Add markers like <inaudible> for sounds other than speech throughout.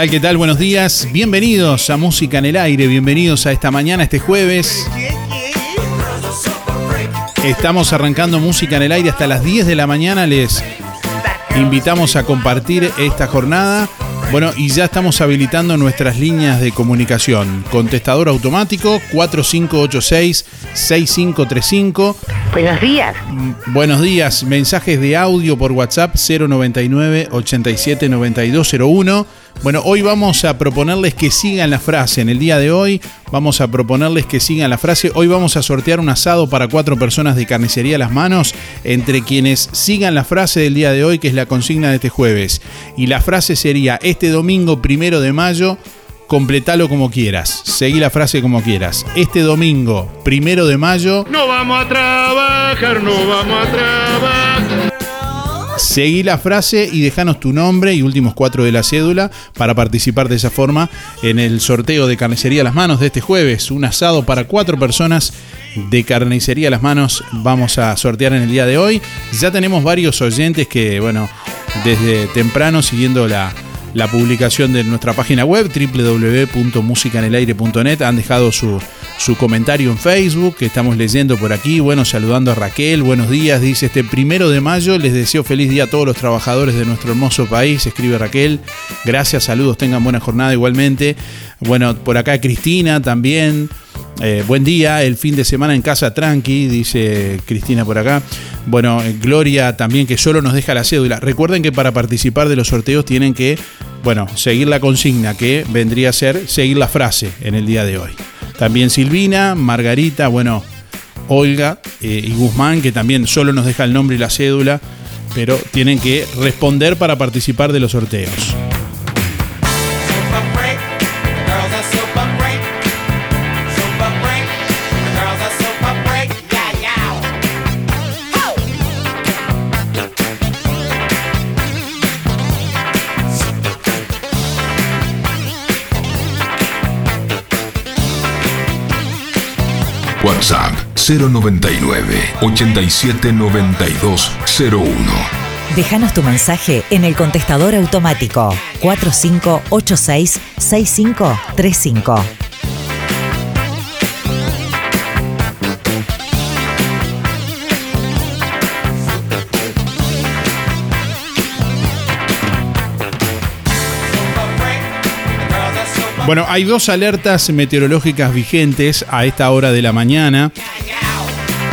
tal? ¿Qué tal? Buenos días. Bienvenidos a Música en el Aire. Bienvenidos a esta mañana, este jueves. Estamos arrancando Música en el Aire hasta las 10 de la mañana. Les invitamos a compartir esta jornada. Bueno, y ya estamos habilitando nuestras líneas de comunicación. Contestador automático 4586-6535. Buenos días. Mm, buenos días. Mensajes de audio por WhatsApp 099 87 bueno, hoy vamos a proponerles que sigan la frase. En el día de hoy vamos a proponerles que sigan la frase. Hoy vamos a sortear un asado para cuatro personas de carnicería a las manos entre quienes sigan la frase del día de hoy, que es la consigna de este jueves. Y la frase sería, este domingo primero de mayo, completalo como quieras. Seguí la frase como quieras. Este domingo primero de mayo... No vamos a trabajar, no vamos a trabajar. Seguí la frase y dejanos tu nombre y últimos cuatro de la cédula para participar de esa forma en el sorteo de Carnicería a las Manos de este jueves. Un asado para cuatro personas de Carnicería a las Manos vamos a sortear en el día de hoy. Ya tenemos varios oyentes que, bueno, desde temprano siguiendo la, la publicación de nuestra página web www.musicanelaire.net han dejado su su comentario en Facebook, que estamos leyendo por aquí. Bueno, saludando a Raquel, buenos días. Dice, este primero de mayo les deseo feliz día a todos los trabajadores de nuestro hermoso país, escribe Raquel. Gracias, saludos, tengan buena jornada igualmente. Bueno, por acá Cristina también. Eh, buen día, el fin de semana en casa tranqui, dice Cristina por acá. Bueno, eh, Gloria también que solo nos deja la cédula. Recuerden que para participar de los sorteos tienen que, bueno, seguir la consigna que vendría a ser seguir la frase en el día de hoy. También Silvina, Margarita, bueno, Olga eh, y Guzmán, que también solo nos deja el nombre y la cédula, pero tienen que responder para participar de los sorteos. 099 879201. Déjanos tu mensaje en el contestador automático 4586-6535. Bueno, hay dos alertas meteorológicas vigentes a esta hora de la mañana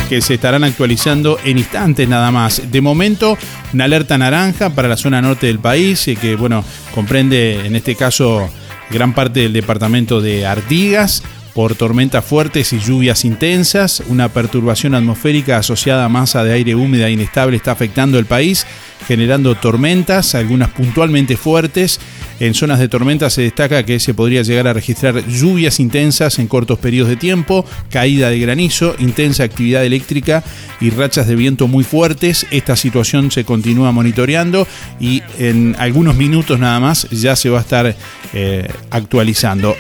que se estarán actualizando en instantes nada más. De momento, una alerta naranja para la zona norte del país, eh, que bueno, comprende en este caso gran parte del departamento de Artigas por tormentas fuertes y lluvias intensas. Una perturbación atmosférica asociada a masa de aire húmeda e inestable está afectando el país, generando tormentas, algunas puntualmente fuertes. En zonas de tormenta se destaca que se podría llegar a registrar lluvias intensas en cortos periodos de tiempo, caída de granizo, intensa actividad eléctrica y rachas de viento muy fuertes. Esta situación se continúa monitoreando y en algunos minutos nada más ya se va a estar eh, actualizando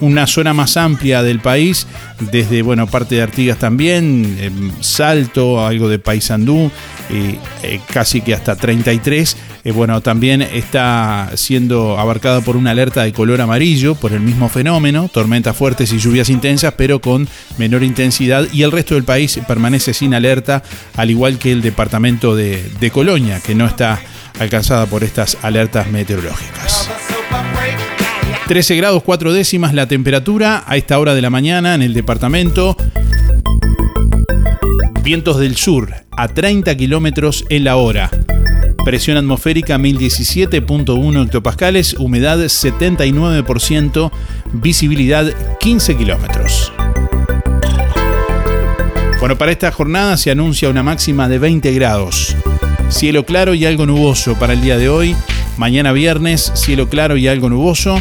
una zona más amplia del país, desde bueno, parte de Artigas también, em, Salto, algo de Paysandú, y, eh, casi que hasta 33. Eh, bueno, también está siendo abarcada por una alerta de color amarillo por el mismo fenómeno, tormentas fuertes y lluvias intensas, pero con menor intensidad, y el resto del país permanece sin alerta, al igual que el departamento de, de Colonia, que no está alcanzada por estas alertas meteorológicas. 13 grados 4 décimas la temperatura a esta hora de la mañana en el departamento. Vientos del sur a 30 kilómetros en la hora. Presión atmosférica 1017.1 hectopascales, humedad 79%, visibilidad 15 kilómetros. Bueno, para esta jornada se anuncia una máxima de 20 grados. Cielo claro y algo nuboso para el día de hoy. Mañana viernes, cielo claro y algo nuboso.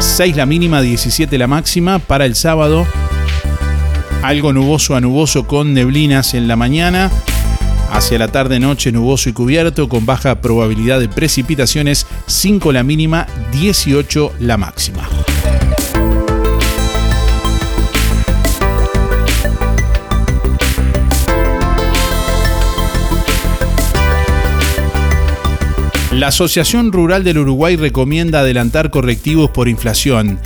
6 la mínima, 17 la máxima. Para el sábado, algo nuboso a nuboso con neblinas en la mañana. Hacia la tarde-noche nuboso y cubierto con baja probabilidad de precipitaciones. 5 la mínima, 18 la máxima. La Asociación Rural del Uruguay recomienda adelantar correctivos por inflación.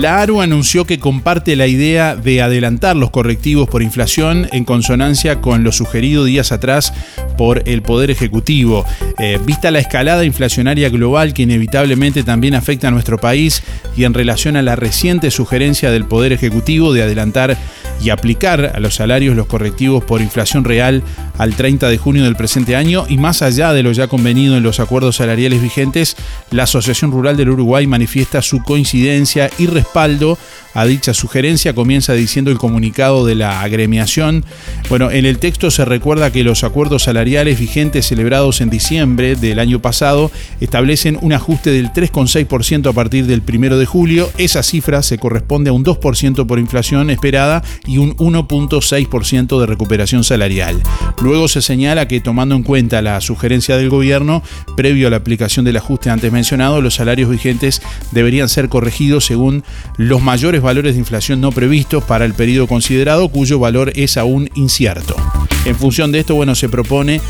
La ARU anunció que comparte la idea de adelantar los correctivos por inflación en consonancia con lo sugerido días atrás por el Poder Ejecutivo. Eh, vista la escalada inflacionaria global que inevitablemente también afecta a nuestro país y en relación a la reciente sugerencia del Poder Ejecutivo de adelantar y aplicar a los salarios los correctivos por inflación real al 30 de junio del presente año y más allá de lo ya convenido en los acuerdos salariales vigentes, la Asociación Rural del Uruguay manifiesta su coincidencia y respaldo a dicha sugerencia, comienza diciendo el comunicado de la agremiación. Bueno, en el texto se recuerda que los acuerdos salariales vigentes celebrados en diciembre del año pasado establecen un ajuste del 3,6% a partir del 1 de julio. Esa cifra se corresponde a un 2% por inflación esperada y un 1.6% de recuperación salarial. Luego se señala que tomando en cuenta la sugerencia del gobierno, previo a la aplicación del ajuste antes mencionado, los salarios vigentes deberían ser corregidos según los mayores valores de inflación no previstos para el periodo considerado, cuyo valor es aún incierto. En función de esto, bueno, se propone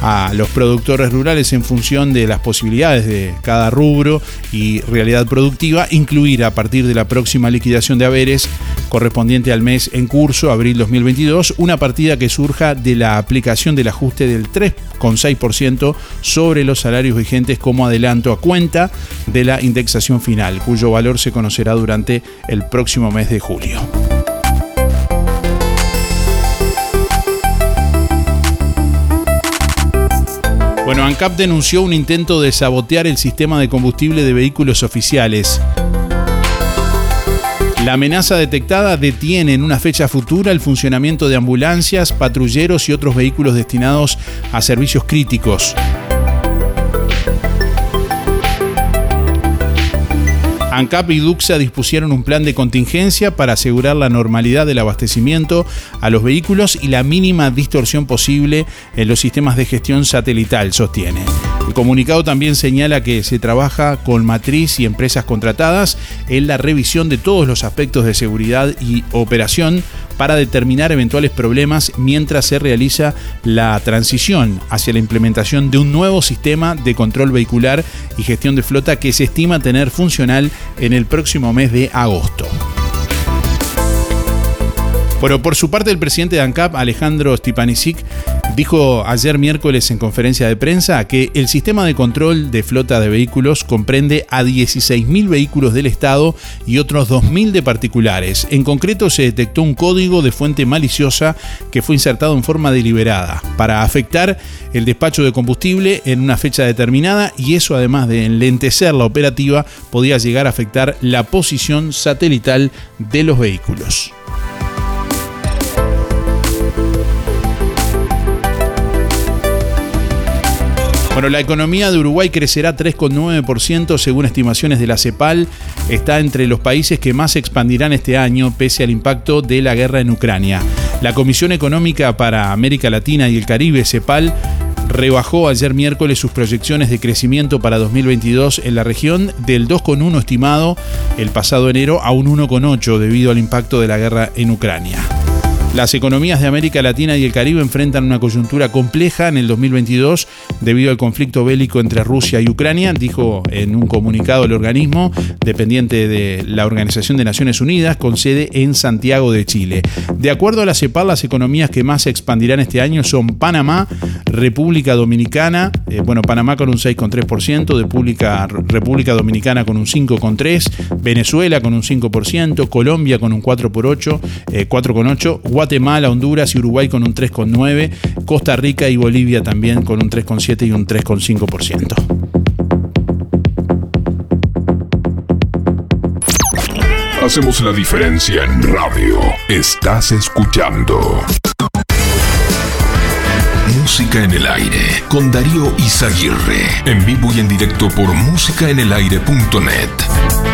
a los productores rurales en función de las posibilidades de cada rubro y realidad productiva, incluir a partir de la próxima liquidación de haberes correspondiente al mes en curso, abril 2022, una partida que surja de la aplicación del ajuste del 3,6% sobre los salarios vigentes como adelanto a cuenta de la indexación final, cuyo valor se conocerá durante el próximo mes de julio. Bueno, ANCAP denunció un intento de sabotear el sistema de combustible de vehículos oficiales. La amenaza detectada detiene en una fecha futura el funcionamiento de ambulancias, patrulleros y otros vehículos destinados a servicios críticos. ANCAP y DUXA dispusieron un plan de contingencia para asegurar la normalidad del abastecimiento a los vehículos y la mínima distorsión posible en los sistemas de gestión satelital, sostiene. El comunicado también señala que se trabaja con matriz y empresas contratadas en la revisión de todos los aspectos de seguridad y operación para determinar eventuales problemas mientras se realiza la transición hacia la implementación de un nuevo sistema de control vehicular y gestión de flota que se estima tener funcional en el próximo mes de agosto. Bueno, por su parte, el presidente de ANCAP, Alejandro Stipanisic, Dijo ayer miércoles en conferencia de prensa que el sistema de control de flota de vehículos comprende a 16.000 vehículos del Estado y otros 2.000 de particulares. En concreto se detectó un código de fuente maliciosa que fue insertado en forma deliberada para afectar el despacho de combustible en una fecha determinada y eso además de enlentecer la operativa podía llegar a afectar la posición satelital de los vehículos. Bueno, la economía de Uruguay crecerá 3,9% según estimaciones de la CEPAL. Está entre los países que más se expandirán este año pese al impacto de la guerra en Ucrania. La Comisión Económica para América Latina y el Caribe, CEPAL, rebajó ayer miércoles sus proyecciones de crecimiento para 2022 en la región del 2,1 estimado el pasado enero a un 1,8 debido al impacto de la guerra en Ucrania. Las economías de América Latina y el Caribe enfrentan una coyuntura compleja en el 2022 debido al conflicto bélico entre Rusia y Ucrania, dijo en un comunicado el organismo dependiente de la Organización de Naciones Unidas con sede en Santiago de Chile. De acuerdo a la CEPAL, las economías que más se expandirán este año son Panamá, República Dominicana, eh, bueno, Panamá con un 6,3%, República, República Dominicana con un 5,3%, Venezuela con un 5%, Colombia con un 4,8%, eh, 4,8%, Guatemala, Honduras y Uruguay con un 3,9%, Costa Rica y Bolivia también con un 3,7% y un 3,5%. Hacemos la diferencia en radio. Estás escuchando. Música en el aire con Darío Izaguirre. En vivo y en directo por músicaenelaire.net.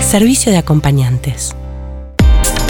Servicio de acompañantes.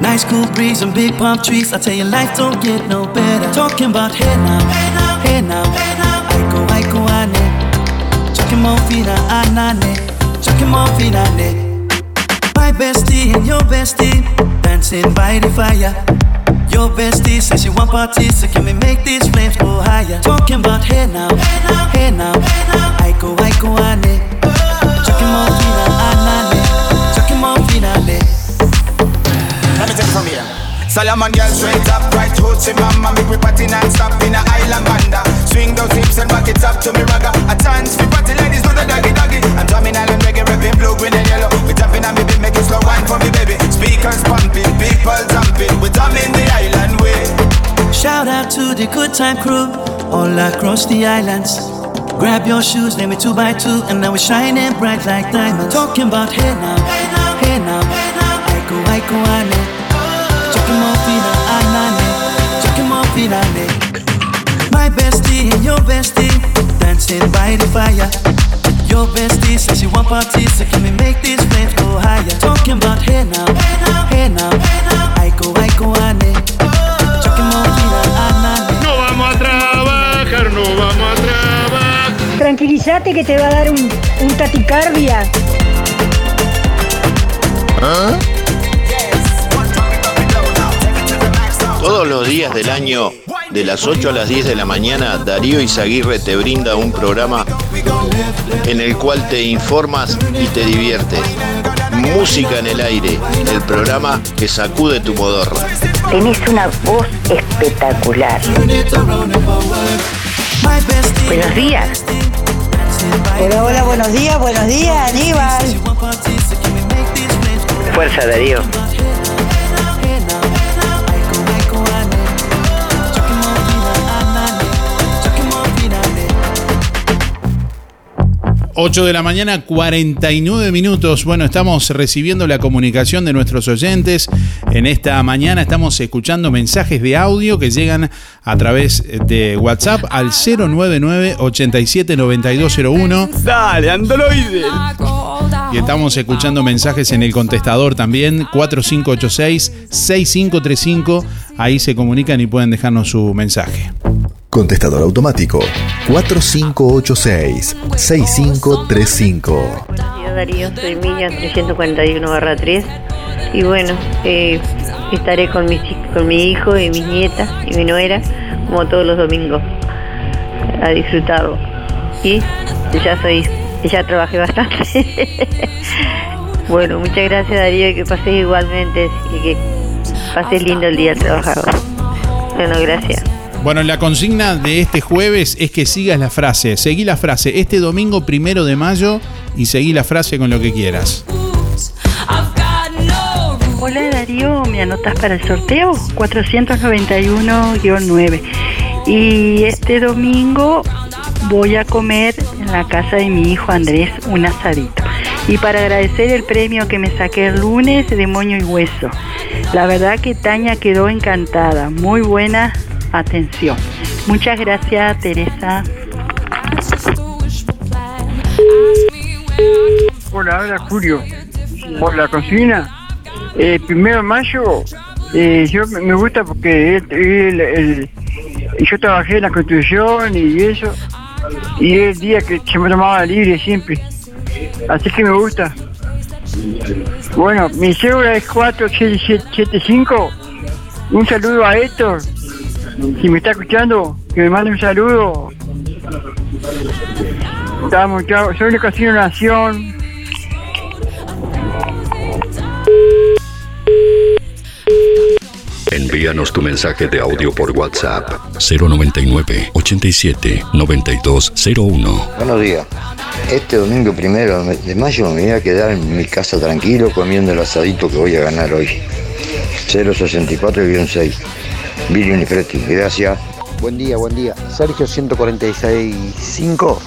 Nice cool breeze and big palm trees. I tell you, life don't get no better. Talking about hey now, hey now, hey now, hey now. Aiko, aiko, ane. More anane. Chucking more fina, ah, ah, ah, ne. My bestie and your bestie dancing by the fire. Your bestie says she want parties, so can we make these flames go higher? Talking about hey now, hey now, hey now. Aiko, aiko, ane. Chucking more it from here. Solomon girl straight up, right hoochie mama Make me party non-stop in a island banda Swing those hips and back it up to me ragga A chance for party ladies do the doggy doggy I'm drumming island reggae, rapping blue, green and yellow We tapping on me beat, make slow wine for me baby Speakers pumping, people jumping We drumming the island way Shout out to the good time crew all across the islands. Grab your shoes, name it two by two, and now we're shining bright like diamonds. Talking about hey now, hey now, hey now, hey now. Aiko, aiko, ane. My bestie and your bestie dancing by the fire. Your bestie says she want parties, so can we make these flames go higher? Talking about hey now, hey now, hey now, hey now. Aiko, aiko, ane. Chucking more fina, anane. No vamos a trabajar, no vamos a trabajar. Tranquilízate que te va a dar un, un taticardia. Todos los días del año, de las 8 a las 10 de la mañana, Darío Izaguirre te brinda un programa en el cual te informas y te diviertes. Música en el aire, el programa que sacude tu modorra. Tenés una voz espectacular. Buenos días. Hola, hola, buenos días, buenos días, Aníbal. Fuerza Darío. 8 de la mañana, 49 minutos. Bueno, estamos recibiendo la comunicación de nuestros oyentes. En esta mañana estamos escuchando mensajes de audio que llegan a través de WhatsApp al 099 879201 Dale, androide. Y estamos escuchando mensajes en el contestador también, 4586-6535. Ahí se comunican y pueden dejarnos su mensaje. Contestador automático 4586-6535. Yo Darío, soy Miriam 341 barra 3 y bueno, eh, estaré con mi, con mi hijo y mis nietas y mi nuera como todos los domingos a disfrutarlo. Y ya soy, ya trabajé bastante. <laughs> bueno, muchas gracias Darío y que pases igualmente y que pases lindo el día trabajador. Bueno, gracias. Bueno, la consigna de este jueves es que sigas la frase. Seguí la frase este domingo primero de mayo y seguí la frase con lo que quieras. Hola Darío, ¿me anotas para el sorteo? 491-9. Y este domingo voy a comer en la casa de mi hijo Andrés un asadito. Y para agradecer el premio que me saqué el lunes de moño y hueso. La verdad que Tania quedó encantada. Muy buena atención. Muchas gracias Teresa. Hola, habla Julio. Por la cocina. Eh, primero de mayo, eh, yo me gusta porque yo trabajé en la construcción y eso. Y es el día que se me tomaba libre siempre. Así que me gusta. Bueno, mi cédula es 4775. Un saludo a Héctor. Si me está escuchando, que me mande un saludo. Estamos, chao. Soy de Casino Nación. Envíanos tu mensaje de audio por WhatsApp 099 87 9201. Buenos días. Este domingo primero de mayo me voy a quedar en mi casa tranquilo comiendo el asadito que voy a ganar hoy. 064-6. Billy Unifretti, gracias. Buen día, buen día. Sergio 146.5.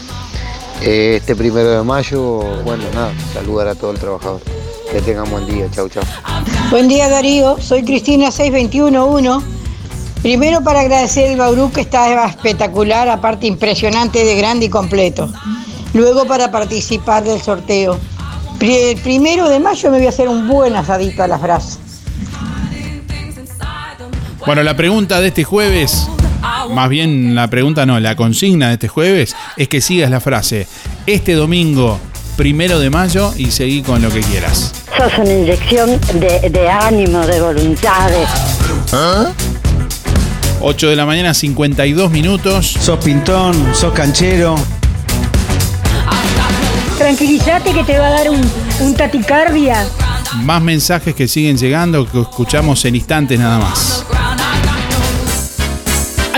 Eh, Este primero de mayo, bueno, nada, saludar a todo el trabajador. Que tengan buen día, chau, chau. Buen día Darío, soy Cristina 6211. Primero para agradecer el Bauru que está espectacular, aparte impresionante de grande y completo. Luego para participar del sorteo. el primero de mayo me voy a hacer un buen asadito a las brasas. Bueno, la pregunta de este jueves, más bien la pregunta no, la consigna de este jueves es que sigas la frase. Este domingo, primero de mayo, y seguí con lo que quieras. Sos una inyección de, de ánimo, de voluntad. de- 8 de la mañana, 52 minutos. Sos pintón, sos canchero. Tranquilízate que te va a dar un, un taticardia. Más mensajes que siguen llegando que escuchamos en instantes nada más.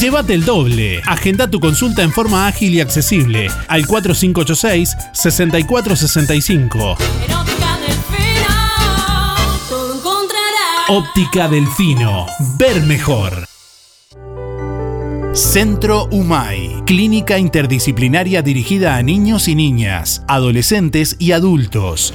llévate el doble. Agenda tu consulta en forma ágil y accesible al 4586-6465. Óptica Delfino. Ver mejor. Centro UMAI, clínica interdisciplinaria dirigida a niños y niñas, adolescentes y adultos.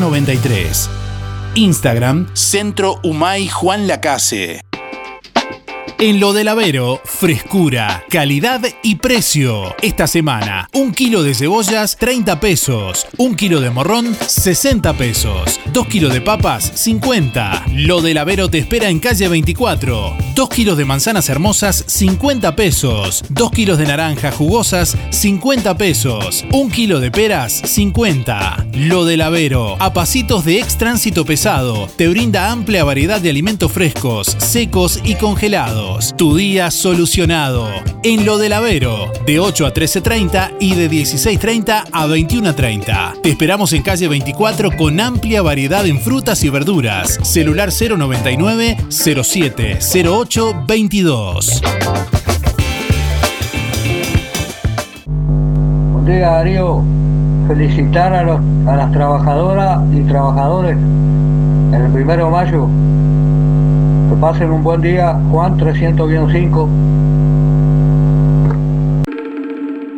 93. Instagram, Centro Humay Juan Lacase. En lo del Avero, frescura, calidad y precio. Esta semana, un kilo de cebollas, 30 pesos. Un kilo de morrón, 60 pesos. Dos kilos de papas, 50. Lo del Avero te espera en calle 24. Dos kilos de manzanas hermosas, 50 pesos. Dos kilos de naranjas jugosas, 50 pesos. Un kilo de peras, 50. Lo del Avero, a pasitos de ex tránsito pesado, te brinda amplia variedad de alimentos frescos, secos y congelados. Tu día solucionado. En lo del Avero, de 8 a 13.30 y de 16.30 a 21.30. Te esperamos en calle 24 con amplia variedad en frutas y verduras. Celular 099 07 08 22. Buen día Darío, felicitar a, los, a las trabajadoras y trabajadores en el primero de mayo. Pasen un buen día, Juan 300-5.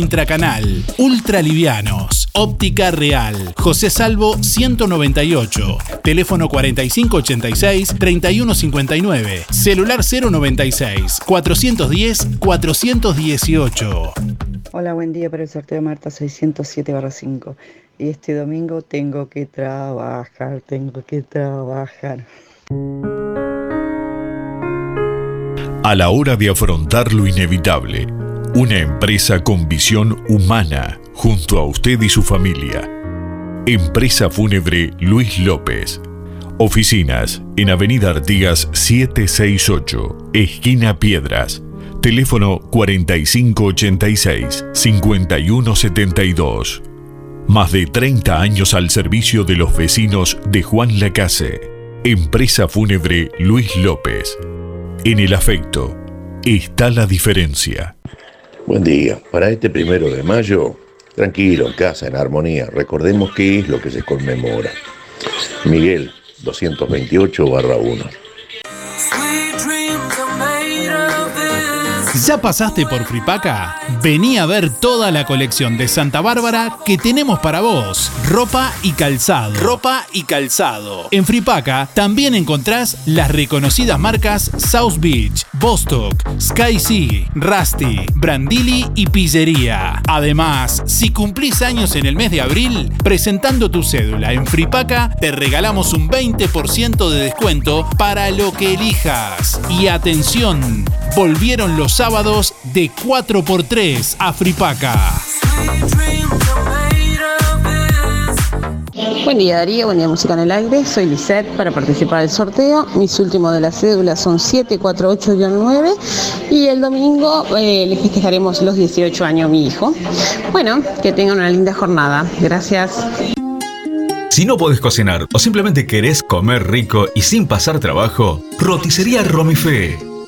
intracanal. Ultra livianos. Óptica Real. José Salvo 198. Teléfono 4586-3159. Celular 096 410 418. Hola, buen día para el sorteo Marta 607-5. Y este domingo tengo que trabajar, tengo que trabajar. A la hora de afrontar lo inevitable, una empresa con visión humana junto a usted y su familia. Empresa Fúnebre Luis López. Oficinas en Avenida Artigas 768, esquina Piedras. Teléfono 4586-5172. Más de 30 años al servicio de los vecinos de Juan Lacase. Empresa Fúnebre Luis López. En el afecto está la diferencia. Buen día. Para este primero de mayo, tranquilo, en casa, en armonía. Recordemos qué es lo que se conmemora. Miguel, 228 barra 1. ¿Ya pasaste por Fripaca? Vení a ver toda la colección de Santa Bárbara que tenemos para vos. Ropa y calzado. Ropa y calzado. En Fripaca también encontrás las reconocidas marcas South Beach, Bostock, Sky Sea, Rusty, Brandili y Pillería. Además, si cumplís años en el mes de abril, presentando tu cédula en Fripaca, te regalamos un 20% de descuento para lo que elijas. Y atención, volvieron los sábados de 4x3 a Fripaca. Buen día Darío, buen día Música en el Aire, soy Lisette para participar del sorteo. Mis últimos de las cédulas son 748-9 y el domingo eh, le festejaremos los 18 años a mi hijo. Bueno, que tengan una linda jornada. Gracias. Si no podés cocinar o simplemente querés comer rico y sin pasar trabajo, roticería Romifé.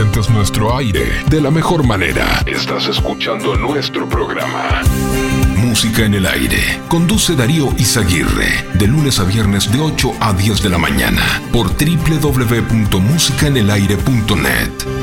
Sientes nuestro aire de la mejor manera. Estás escuchando nuestro programa. Música en el aire. Conduce Darío Izaguirre. De lunes a viernes de 8 a 10 de la mañana. Por www.musicaenelaire.net.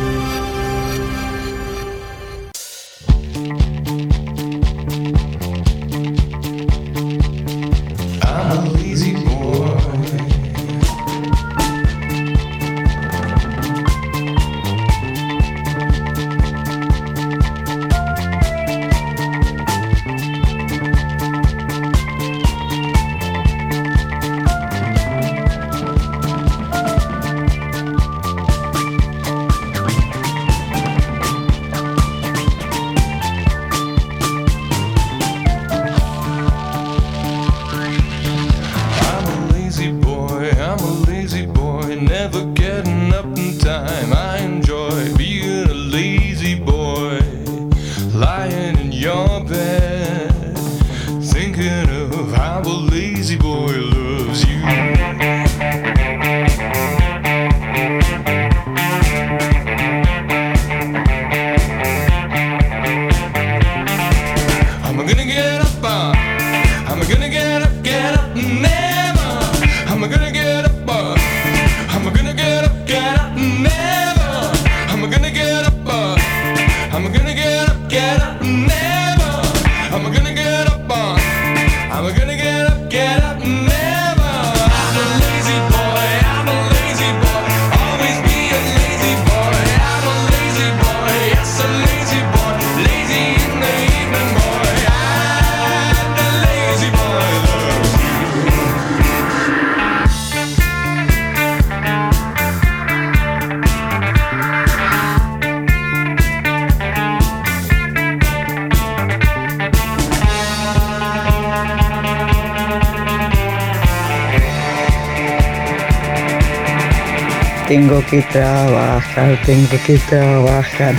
que trabajar, tengo que trabajar.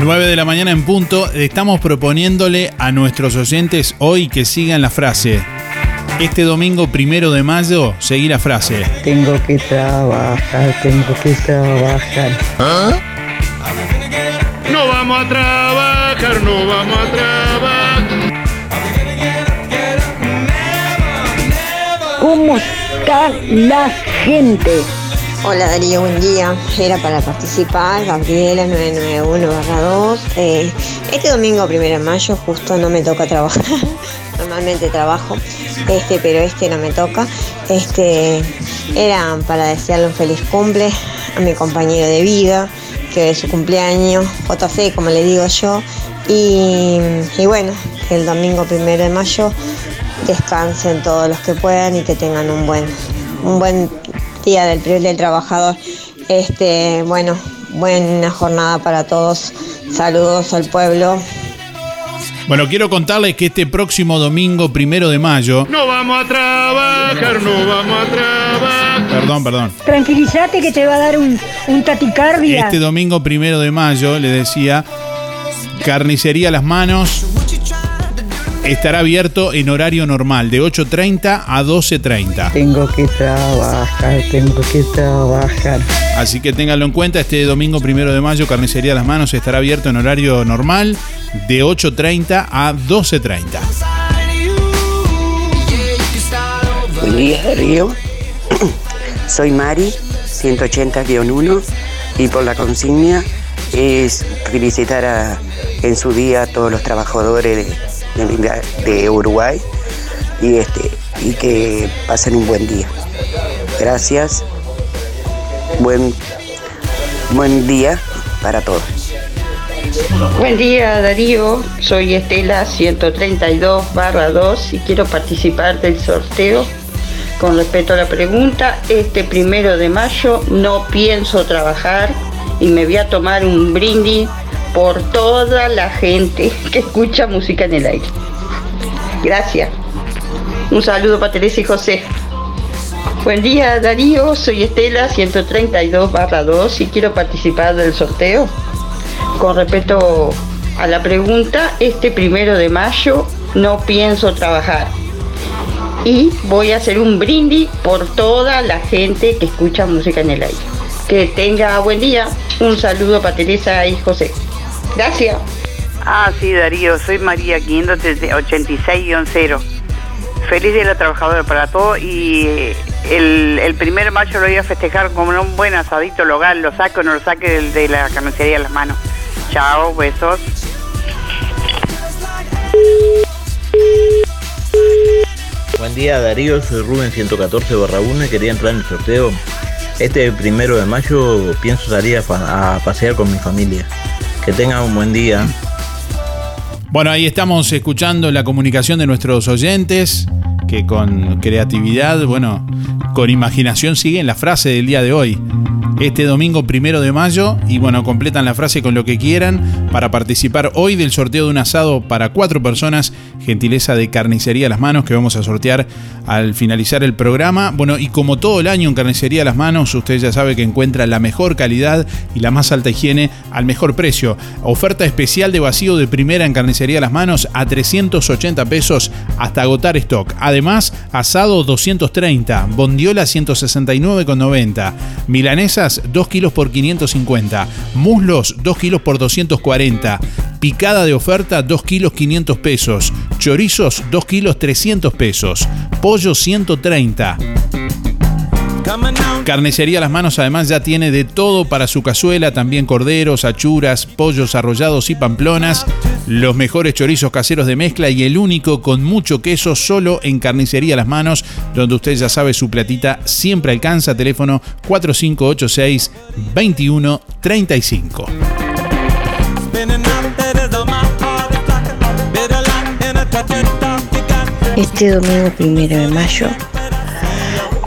9 de la mañana en punto, estamos proponiéndole a nuestros oyentes hoy que sigan la frase. Este domingo primero de mayo, seguí la frase. Tengo que trabajar, tengo que trabajar. No vamos a trabajar, no vamos a trabajar. ¿Cómo está la gente? Hola Darío, buen día. Era para participar, Gabriela 991-2. Eh, este domingo, primero de mayo, justo no me toca trabajar. <laughs> Normalmente trabajo, este, pero este no me toca. Este era para desearle un feliz cumple a mi compañero de vida, que es su cumpleaños, JC, como le digo yo. Y, y bueno, el domingo primero de mayo descansen todos los que puedan y que tengan un buen, un buen día del, del trabajador. Este, bueno, buena jornada para todos. Saludos al pueblo. Bueno, quiero contarles que este próximo domingo, primero de mayo. No vamos a trabajar, no vamos a trabajar. Perdón, perdón. Tranquilízate que te va a dar un, un taticardia. Este domingo, primero de mayo, le decía, Carnicería Las Manos estará abierto en horario normal, de 8.30 a 12.30. Tengo que trabajar, tengo que trabajar. Así que ténganlo en cuenta, este domingo primero de mayo, Carnicería Las Manos estará abierto en horario normal, de 8.30 a 12.30. Buen día, Darío. <clears throat> Soy Mari, 180-1, y por la consigna es felicitar a- en su día a todos los trabajadores de, de- Uruguay y, este, y que pasen un buen día. Gracias. Buen, buen día para todos. Buen día Darío, soy Estela 132 barra 2 y quiero participar del sorteo. Con respecto a la pregunta, este primero de mayo no pienso trabajar y me voy a tomar un brindis por toda la gente que escucha música en el aire. Gracias. Un saludo para Teresa y José. Buen día Darío, soy Estela 132 barra 2 y quiero participar del sorteo. Con respecto a la pregunta, este primero de mayo no pienso trabajar. Y voy a hacer un brindis por toda la gente que escucha música en el aire. Que tenga buen día. Un saludo para Teresa y José. Gracias. Ah, sí, Darío, soy María 586-0. Feliz Día de la Trabajadora para todos y eh, el, el primer de mayo lo voy a festejar con un buen asadito local, lo saco o no lo saque de, la carnicería de las manos. Chao, besos. Buen día Darío, soy Rubén 114 barra 1 y quería entrar en el sorteo. Este primero de mayo pienso salir a pasear con mi familia. Que tengan un buen día. Bueno, ahí estamos escuchando la comunicación de nuestros oyentes, que con creatividad, bueno, con imaginación siguen la frase del día de hoy. Este domingo primero de mayo, y bueno, completan la frase con lo que quieran para participar hoy del sorteo de un asado para cuatro personas, gentileza de Carnicería Las Manos, que vamos a sortear al finalizar el programa. Bueno, y como todo el año en Carnicería Las Manos, usted ya sabe que encuentra la mejor calidad y la más alta higiene al mejor precio. Oferta especial de vacío de primera en Carnicería Las Manos a 380 pesos hasta agotar stock. Además, asado 230, bondiola 169,90, milanesas 2 kilos por 550, muslos 2 kilos por 240, picada de oferta 2 kilos 500 pesos, chorizos 2 kilos 300 pesos, pollo 130. Carnicería Las Manos además ya tiene de todo para su cazuela, también corderos, achuras, pollos arrollados y pamplonas, los mejores chorizos caseros de mezcla y el único con mucho queso solo en Carnicería Las Manos, donde usted ya sabe su platita siempre alcanza, teléfono 4586 2135. Este domingo primero de mayo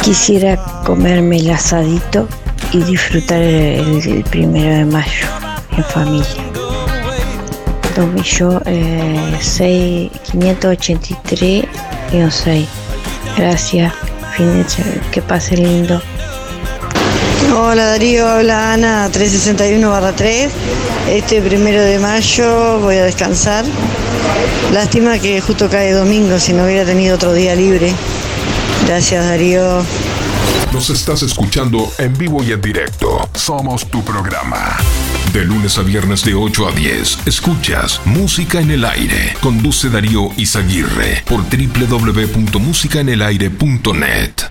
quisiera comerme el asadito y disfrutar el, primero de mayo en familia. Domillo eh, 6, 583 y 6. Gracias. Fin que pase lindo. Hola Darío, habla Ana 361 3. Este primero de mayo voy a descansar. Lástima que justo cae domingo, si no hubiera tenido otro día libre. Gracias Darío. Nos estás escuchando en vivo y en directo. Somos tu programa. De lunes a viernes de 8 a 10, escuchas Música en el Aire. Conduce Darío Izaguirre por www.musicaenelaire.net.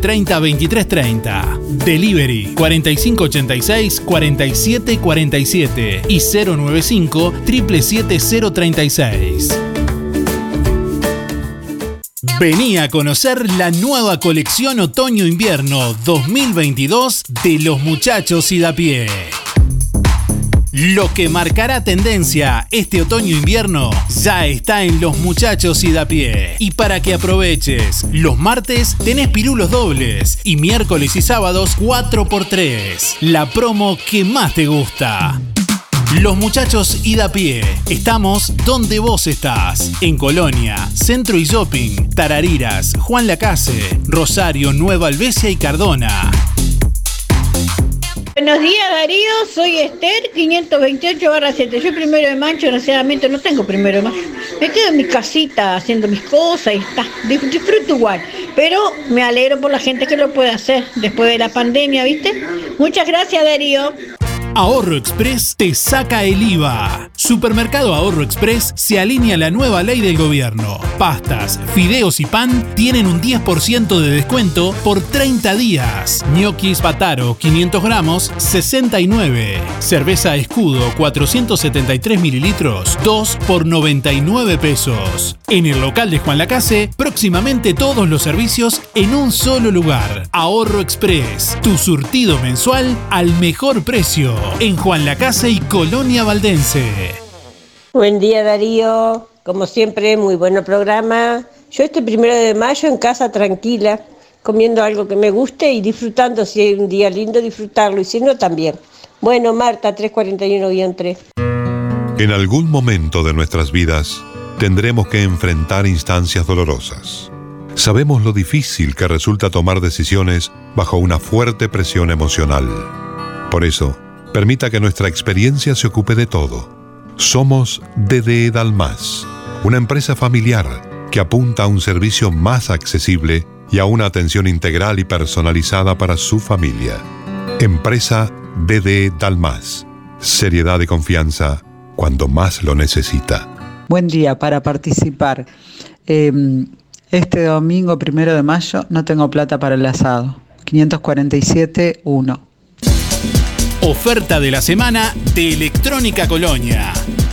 23 30. Delivery 4586 47 47 y 095 770 036. Vení a conocer la nueva colección Otoño-Invierno 2022 de los muchachos y da pie. Lo que marcará tendencia este otoño-invierno ya está en los muchachos y da pie. Y para que aproveches, los martes tenés pirulos dobles y miércoles y sábados 4x3. La promo que más te gusta. Los muchachos ida a pie. Estamos donde vos estás. En Colonia, Centro y Shopping, Tarariras, Juan Lacase, Rosario, Nueva Albesia y Cardona. Buenos días Darío, soy Esther 528 barra 7. Yo primero de mayo, desgraciadamente no tengo primero de mayo. Me quedo en mi casita haciendo mis cosas y está. Disfruto igual. Pero me alegro por la gente que lo puede hacer después de la pandemia, ¿viste? Muchas gracias Darío. Ahorro Express te saca el IVA. Supermercado Ahorro Express se alinea a la nueva ley del gobierno. Pastas, fideos y pan tienen un 10% de descuento por 30 días. Ñoquis Pataro 500 gramos 69. Cerveza Escudo 473 mililitros 2 por 99 pesos. En el local de Juan Lacase, próximamente todos los servicios en un solo lugar. Ahorro Express, tu surtido mensual al mejor precio. En Juan Lacase y Colonia Valdense. Buen día Darío, como siempre muy buen programa. Yo este primero de mayo en casa tranquila, comiendo algo que me guste y disfrutando, si hay un día lindo disfrutarlo y si no también. Bueno, Marta 341-3. En algún momento de nuestras vidas tendremos que enfrentar instancias dolorosas. Sabemos lo difícil que resulta tomar decisiones bajo una fuerte presión emocional. Por eso, permita que nuestra experiencia se ocupe de todo. Somos DDE Dalmas, una empresa familiar que apunta a un servicio más accesible y a una atención integral y personalizada para su familia. Empresa DDE Dalmas. Seriedad y confianza cuando más lo necesita. Buen día para participar. Eh, este domingo, primero de mayo, no tengo plata para el asado. 547-1. Oferta de la semana de Electrónica Colonia.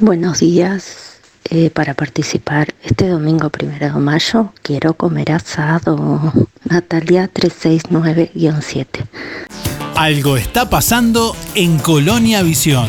Buenos días. Eh, para participar este domingo primero de mayo quiero comer asado. Natalia 369-7. Algo está pasando en Colonia Visión.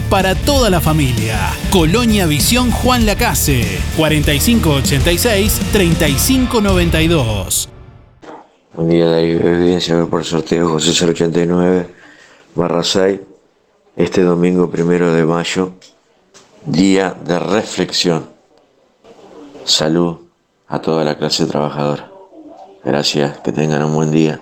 para toda la familia. Colonia Visión Juan Lacase, 4586-3592. Buen día, David. Evidencia por sorteo José 089 barra 6. este domingo primero de mayo, día de reflexión. Salud a toda la clase trabajadora. Gracias, que tengan un buen día.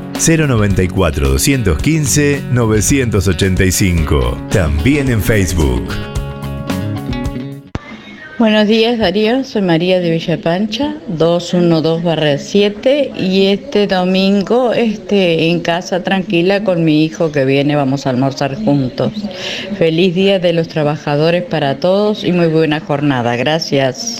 094 215 985. También en Facebook. Buenos días Darío, soy María de Villa Pancha, 212-7 y este domingo este, en casa tranquila con mi hijo que viene, vamos a almorzar juntos. Feliz Día de los Trabajadores para todos y muy buena jornada, gracias.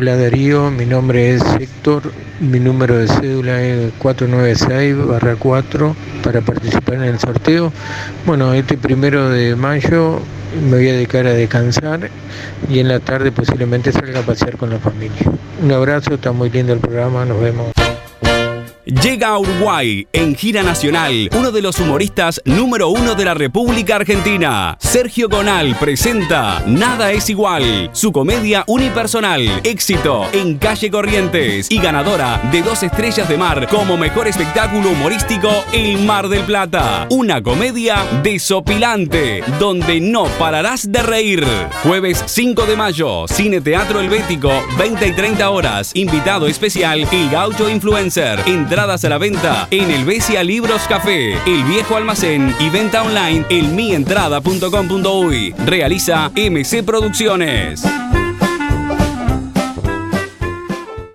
Hola Darío, mi nombre es Héctor, mi número de cédula es 496-4 para participar en el sorteo. Bueno, este primero de mayo me voy a dedicar a descansar y en la tarde posiblemente salga a pasear con la familia. Un abrazo, está muy lindo el programa, nos vemos. Llega a Uruguay en gira nacional uno de los humoristas número uno de la República Argentina. Sergio Gonal presenta Nada es igual, su comedia unipersonal, éxito en calle Corrientes y ganadora de dos estrellas de mar como mejor espectáculo humorístico El Mar del Plata. Una comedia desopilante donde no pararás de reír. Jueves 5 de mayo, Cine Teatro Helvético, 20 y 30 horas. Invitado especial, El Gaucho Influencer. Entradas a la venta en el Besia Libros Café, El Viejo Almacén y venta online en mientrada.com.uy. Realiza MC Producciones.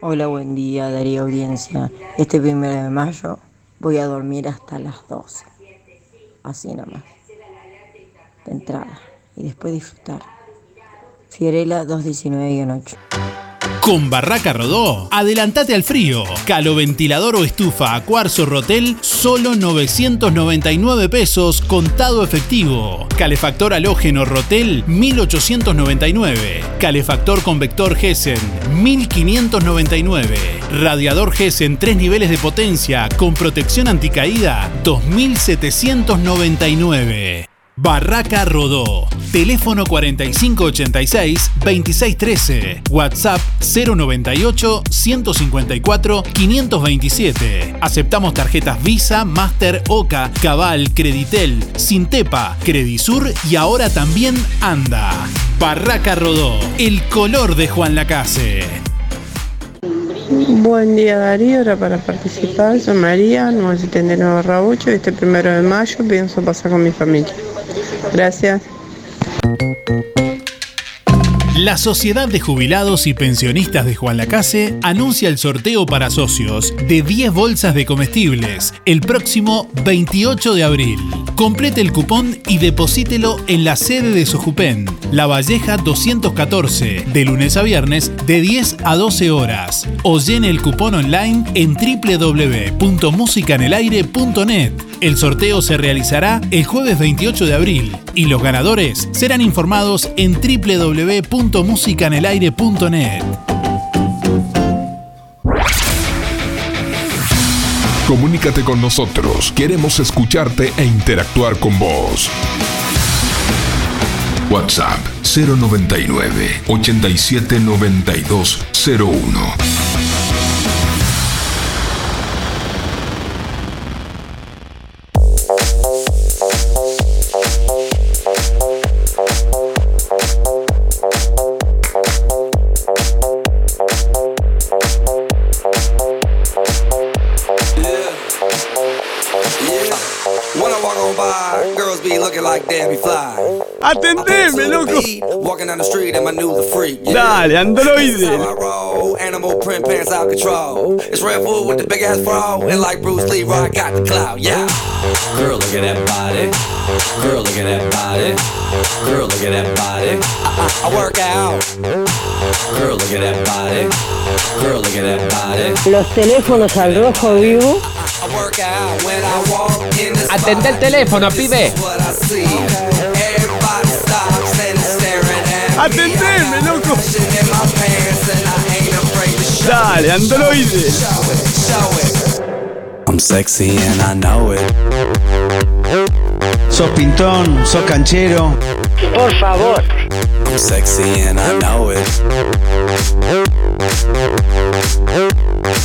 Hola, buen día, Darío Audiencia. Este primero de mayo voy a dormir hasta las 12. Así nomás. De entrada. Y después disfrutar. Fiorella 219-8. Con Barraca Rodó, adelantate al frío. Calo ventilador o estufa a cuarzo Rotel, solo 999 pesos contado efectivo. Calefactor halógeno Rotel, 1899. Calefactor convector Gessen, 1599. Radiador Gessen 3 niveles de potencia con protección anticaída, 2799. Barraca Rodó. Teléfono 4586-2613. WhatsApp 098-154-527. Aceptamos tarjetas Visa, Master, Oca, Cabal, Creditel, Sintepa, Credisur y ahora también Anda. Barraca Rodó. El color de Juan Lacase. Buen día Darío, era para participar, soy María, 979 8 y este primero de mayo pienso pasar con mi familia. Gracias. La Sociedad de Jubilados y Pensionistas de Juan Lacase anuncia el sorteo para socios de 10 bolsas de comestibles el próximo 28 de abril. Complete el cupón y deposítelo en la sede de Sojupen, La Valleja 214, de lunes a viernes de 10 a 12 horas. O llene el cupón online en www.musicanelaire.net. El sorteo se realizará el jueves 28 de abril y los ganadores serán informados en www.musicanelaire.net. Comunícate con nosotros. Queremos escucharte e interactuar con vos. WhatsApp 099 87 92 01. The clout, yeah. Girl, look at that body. Girl, look at that body. Girl, look at that body. I, I, I work out. Girl, look at that body. Girl, look at that body. Los teléfonos al rojo vivo. I work out when I walk in the Atende el teléfono, pibe. Atendeme, loco. Dale, androide. I'm sexy and I know it. Sos pintón, sos canchero. Por favor. I'm sexy and I know it.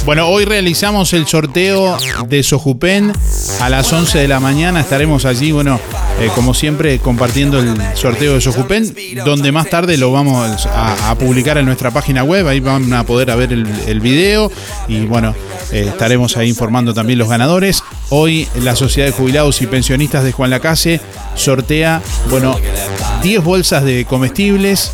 Bueno, hoy realizamos el sorteo de Sojupen a las 11 de la mañana. Estaremos allí, bueno, eh, como siempre, compartiendo el sorteo de Sojupen, donde más tarde lo vamos a, publicar en nuestra página web. Ahí van a poder ver el, el video y, bueno, estaremos ahí informando también los ganadores. Hoy la Sociedad de Jubilados y Pensionistas de Juan Lacase sortea, bueno, 10 bolsas de comestibles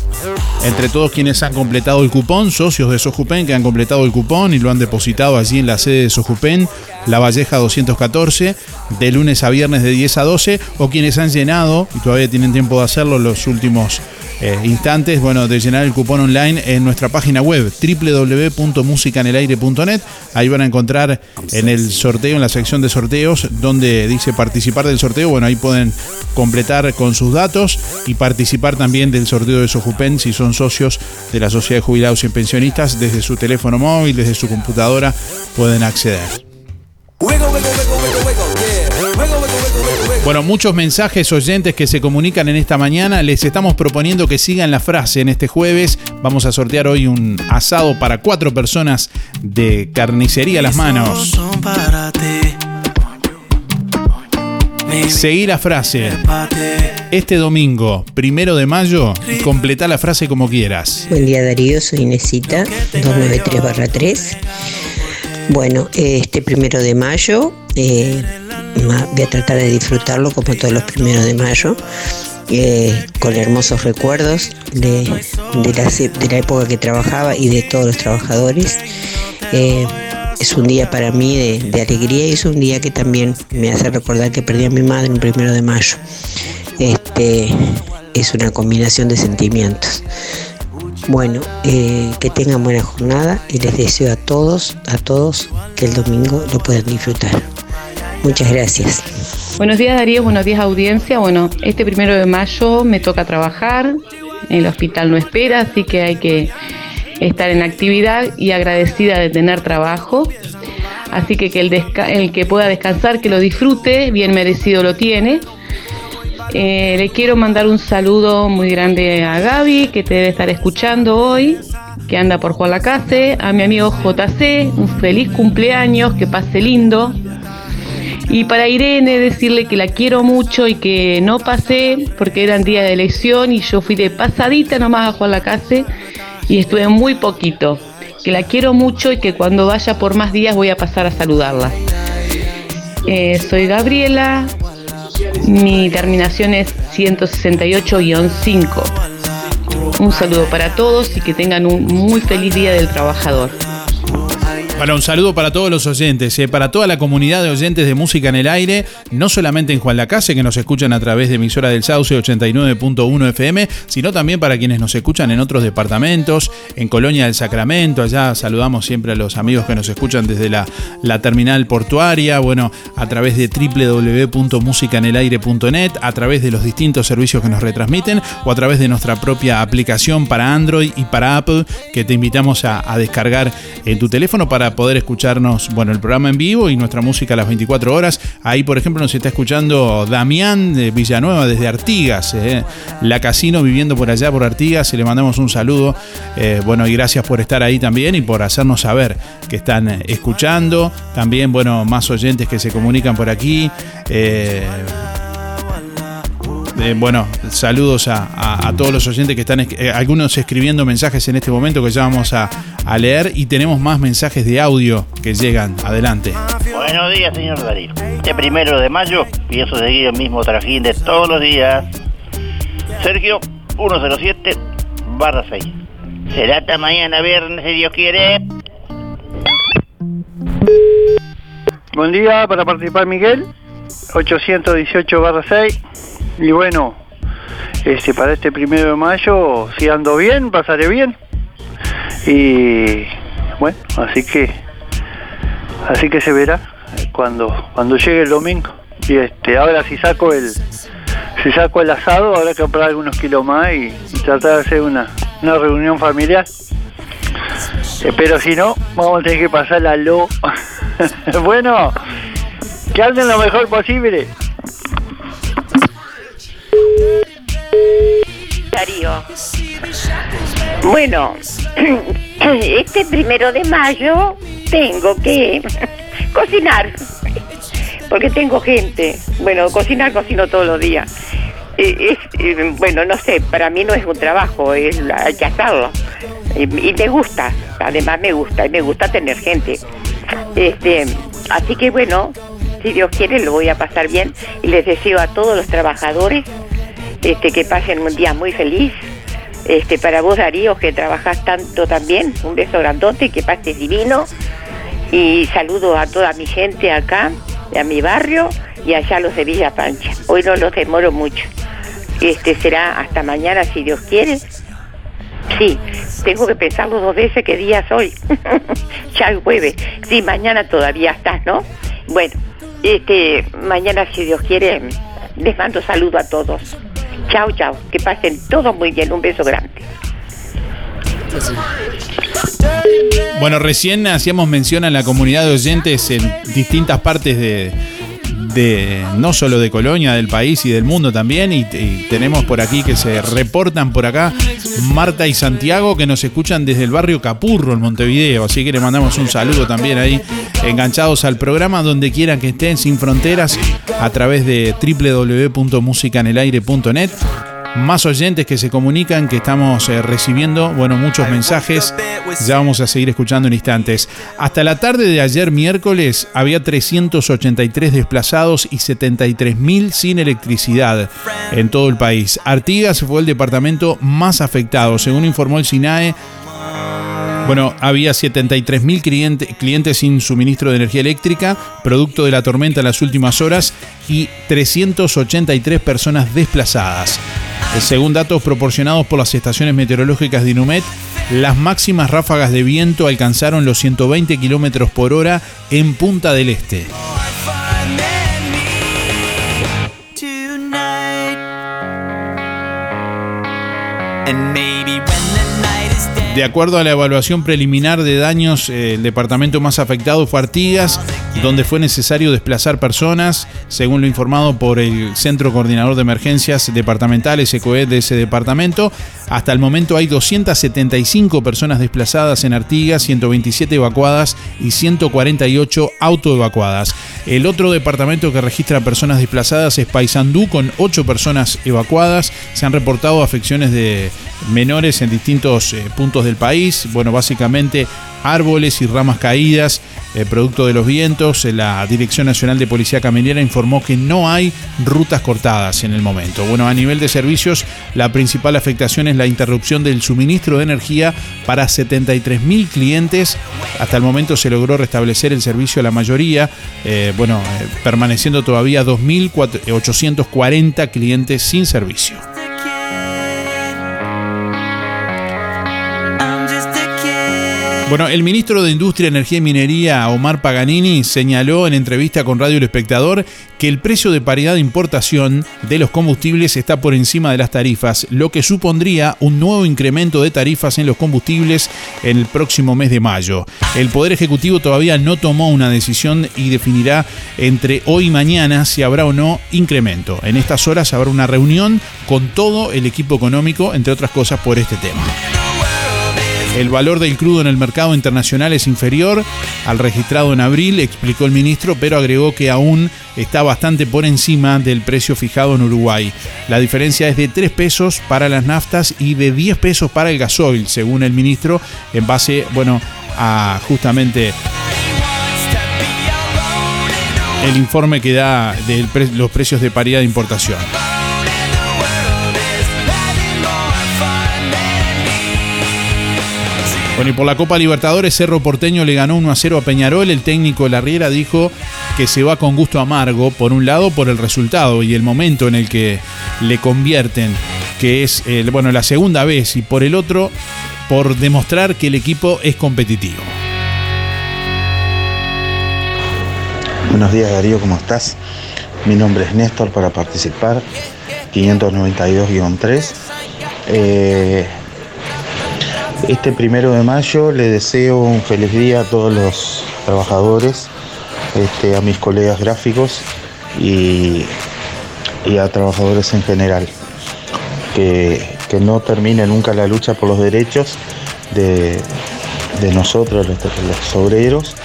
entre todos quienes han completado el cupón, socios de Sojupen que han completado el cupón y lo han depositado allí en la sede de Sojupen, La Valleja 214, de lunes a viernes de 10 a 12, o quienes han llenado, y todavía tienen tiempo de hacerlo los últimos eh, instantes, bueno, de llenar el cupón online en nuestra página web www.musicanelaire.net. Ahí van a encontrar en el sorteo, en la sección de sorteos, donde dice participar del sorteo. Bueno, ahí pueden completar con sus datos y participar también del sorteo de Sojupen si son socios de la Sociedad de Jubilados y Pensionistas. Desde su teléfono móvil, desde su computadora, pueden acceder. Bueno, muchos mensajes oyentes que se comunican en esta mañana. Les estamos proponiendo que sigan la frase en este jueves. Vamos a sortear hoy un asado para cuatro personas de carnicería a las manos. Seguí la frase. Este domingo, primero de mayo, completa la frase como quieras. Buen día Darío, soy Inesita, 293-3. Bueno, eh, este primero de mayo voy a tratar de disfrutarlo como todos los primeros de mayo, eh, con hermosos recuerdos de, de la, de la época que trabajaba y de todos los trabajadores. Eh, es un día para mí de, de alegría y es un día que también me hace recordar que perdí a mi madre un primero de mayo. Este es una combinación de sentimientos. Bueno, eh, que tengan buena jornada y les deseo a todos, a todos que el domingo lo puedan disfrutar. Muchas gracias. Buenos días Darío, buenos días audiencia. Bueno, este primero de mayo me toca trabajar, el hospital no espera, así que hay que estar en actividad y agradecida de tener trabajo. Así que, que el, que pueda descansar, que lo disfrute, bien merecido lo tiene. Eh, le quiero mandar un saludo muy grande a Gaby, que te debe estar escuchando hoy, que anda por Juan Lacase, a mi amigo JC, un feliz cumpleaños, que pase lindo. Y para Irene decirle que la quiero mucho y que no pasé porque eran día de elección y yo fui de pasadita nomás a Juan Lacase y estuve muy poquito. Que la quiero mucho y que cuando vaya por más días voy a pasar a saludarla. Eh, soy Gabriela, mi terminación es 168-5. Un saludo para todos y que tengan un muy feliz día del trabajador. Bueno, un saludo para todos los oyentes, eh, para toda la comunidad de oyentes de música en el aire, no solamente en Juan Lacase, que nos escuchan a través de emisora del Sauce 89.1 FM, sino también para quienes nos escuchan en otros departamentos, en Colonia del Sacramento, allá saludamos siempre a los amigos que nos escuchan desde la, la terminal portuaria, bueno, a través de www.musicanelaire.net, a través de los distintos servicios que nos retransmiten o a través de nuestra propia aplicación para Android y para Apple que te invitamos a, a descargar en tu teléfono para poder escucharnos, bueno, el programa en vivo y nuestra música a las 24 horas. Ahí, por ejemplo, nos está escuchando Damián de Villanueva desde Artigas, eh, la casino viviendo por allá por Artigas, y le mandamos un saludo. Eh, bueno, y gracias por estar ahí también y por hacernos saber que están eh, escuchando. También, bueno, más oyentes que se comunican por aquí. Eh, bueno, saludos a, a- a todos los oyentes que están, es- eh, algunos escribiendo mensajes en este momento que ya vamos a, a leer y tenemos más mensajes de audio que llegan. Adelante. Buenos días, señor Darío. Este primero de mayo pienso seguir el mismo trajín de todos los días. Sergio 107 barra 6. Será hasta mañana viernes, si Dios quiere. Buen día, para participar Miguel, 818 barra 6. Y bueno, este, para este primero de mayo, si ando bien, pasaré bien. Y bueno, así que así que se verá cuando cuando llegue el domingo. Y este, ahora si saco el si saco el asado, habrá que comprar algunos kilos más y, tratar de hacer una, una reunión familiar. Pero si no, vamos a tener que pasar la lo. <laughs> bueno, que anden lo mejor posible. Darío. Bueno, <clears throat> este primero de mayo tengo que <laughs> cocinar, porque tengo gente. Bueno, cocinar cocino todos los días. Bueno, no sé, para mí no es un trabajo, es, hay que hacerlo. Y, y me gusta, además me gusta, y me gusta tener gente. Este, así que bueno, si Dios quiere lo voy a pasar bien y les deseo a todos los trabajadores este, que pasen un día muy feliz. Este, para vos Darío, que trabajas tanto también, un beso grandote, que pases divino. Y saludo a toda mi gente acá, a mi barrio y allá los de Villa Pancha. Hoy no los demoro mucho. Este será hasta mañana si Dios quiere. Sí, tengo que pensarlo dos veces qué día soy. <laughs> ya el jueves. Sí, mañana todavía estás, ¿no? Bueno, este, mañana si Dios quiere, les mando saludo a todos. Chao, chao. Que pasen todos muy bien. Un beso grande. Bueno, recién hacíamos mención a la comunidad de oyentes en distintas partes de, de no solo de Colonia, del país y del mundo también. Y, tenemos por aquí que se reportan por acá Marta y Santiago que nos escuchan desde el barrio Capurro en Montevideo. Así que le mandamos un saludo también ahí, enganchados al programa, donde quieran que estén sin fronteras, a través de www.musicanelaire.net más oyentes que se comunican, que estamos eh, recibiendo, bueno, muchos mensajes. Ya vamos a seguir escuchando en instantes. Hasta la tarde de ayer miércoles había 383 desplazados y 73.000 sin electricidad en todo el país. Artigas fue el departamento más afectado, según informó el SINAE. Bueno, había 73.000 cliente, clientes sin suministro de energía eléctrica, producto de la tormenta en las últimas horas, y 383 personas desplazadas. Según datos proporcionados por las estaciones meteorológicas de Inumet, las máximas ráfagas de viento alcanzaron los 120 kilómetros por hora en Punta del Este. De acuerdo a la evaluación preliminar de daños, eh, el departamento más afectado fue Artigas, donde fue necesario desplazar personas, según lo informado por el Centro Coordinador de Emergencias Departamentales, ECOED, de ese departamento. Hasta el momento hay 275 personas desplazadas en Artigas, 127 evacuadas y 148 autoevacuadas. El otro departamento que registra personas desplazadas es Paysandú, con 8 personas evacuadas. Se han reportado afecciones de menores en distintos eh, puntos del país. Bueno, básicamente árboles y ramas caídas, eh, producto de los vientos. La Dirección Nacional de Policía Caminera informó que no hay rutas cortadas en el momento. Bueno, a nivel de servicios, la principal afectación es la interrupción del suministro de energía para 73.000 clientes. Hasta el momento se logró restablecer el servicio a la mayoría, eh, bueno, eh, permaneciendo todavía 2.840 clientes sin servicio. Bueno, el ministro de Industria, Energía y Minería, Omar Paganini, señaló en entrevista con Radio El Espectador que el precio de paridad de importación de los combustibles está por encima de las tarifas, lo que supondría un nuevo incremento de tarifas en los combustibles en el próximo mes de mayo. El Poder Ejecutivo todavía no tomó una decisión y definirá entre hoy y mañana si habrá o no incremento. En estas horas habrá una reunión con todo el equipo económico, entre otras cosas, por este tema. El valor del crudo en el mercado internacional es inferior al registrado en abril, explicó el ministro, pero agregó que aún está bastante por encima del precio fijado en Uruguay. La diferencia es de 3 pesos para las naftas y de 10 pesos para el gasoil, según el ministro, en base, bueno, a justamente el informe que da de los precios de paridad de importación. Bueno, y por la Copa Libertadores, Cerro Porteño le ganó 1 a 0 a Peñarol. El técnico Larriera dijo que se va con gusto amargo, por un lado, por el resultado y el momento en el que le convierten, que es bueno, la segunda vez, y por el otro, por demostrar que el equipo es competitivo. Buenos días Darío, ¿cómo estás? Mi nombre es Néstor para participar, 592-3. Eh, este primero de mayo le deseo un feliz día a todos los trabajadores, este, a mis colegas gráficos y, a trabajadores en general. Que, que no termine nunca la lucha por los derechos de, de nosotros, los, los obreros,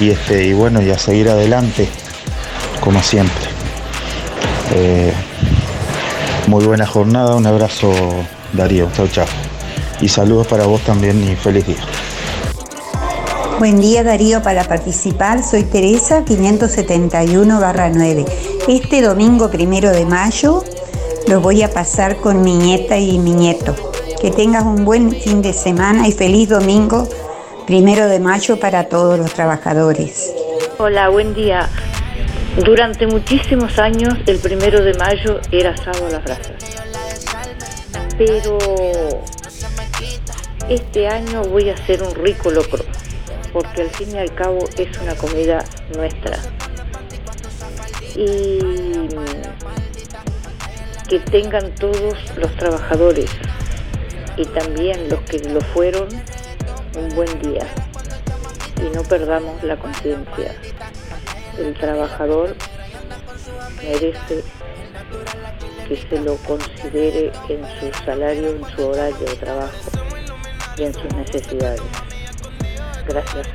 y, este, y bueno, y a seguir adelante, como siempre. Eh, muy buena jornada, un abrazo Darío, chao chao. Y saludos para vos también y feliz día. Buen día Darío para participar, soy Teresa 571-9. Este domingo primero de mayo lo voy a pasar con mi nieta y mi nieto. Que tengas un buen fin de semana y feliz domingo primero de mayo para todos los trabajadores. Hola, buen día. Durante muchísimos años el primero de mayo era asado a las brasas. Pero este año voy a hacer un rico locro, porque al fin y al cabo es una comida nuestra. Y que tengan todos los trabajadores y también los que lo fueron un buen día y no perdamos la conciencia. El trabajador merece que se lo considere en su salario, en su horario de trabajo y en sus necesidades. Gracias.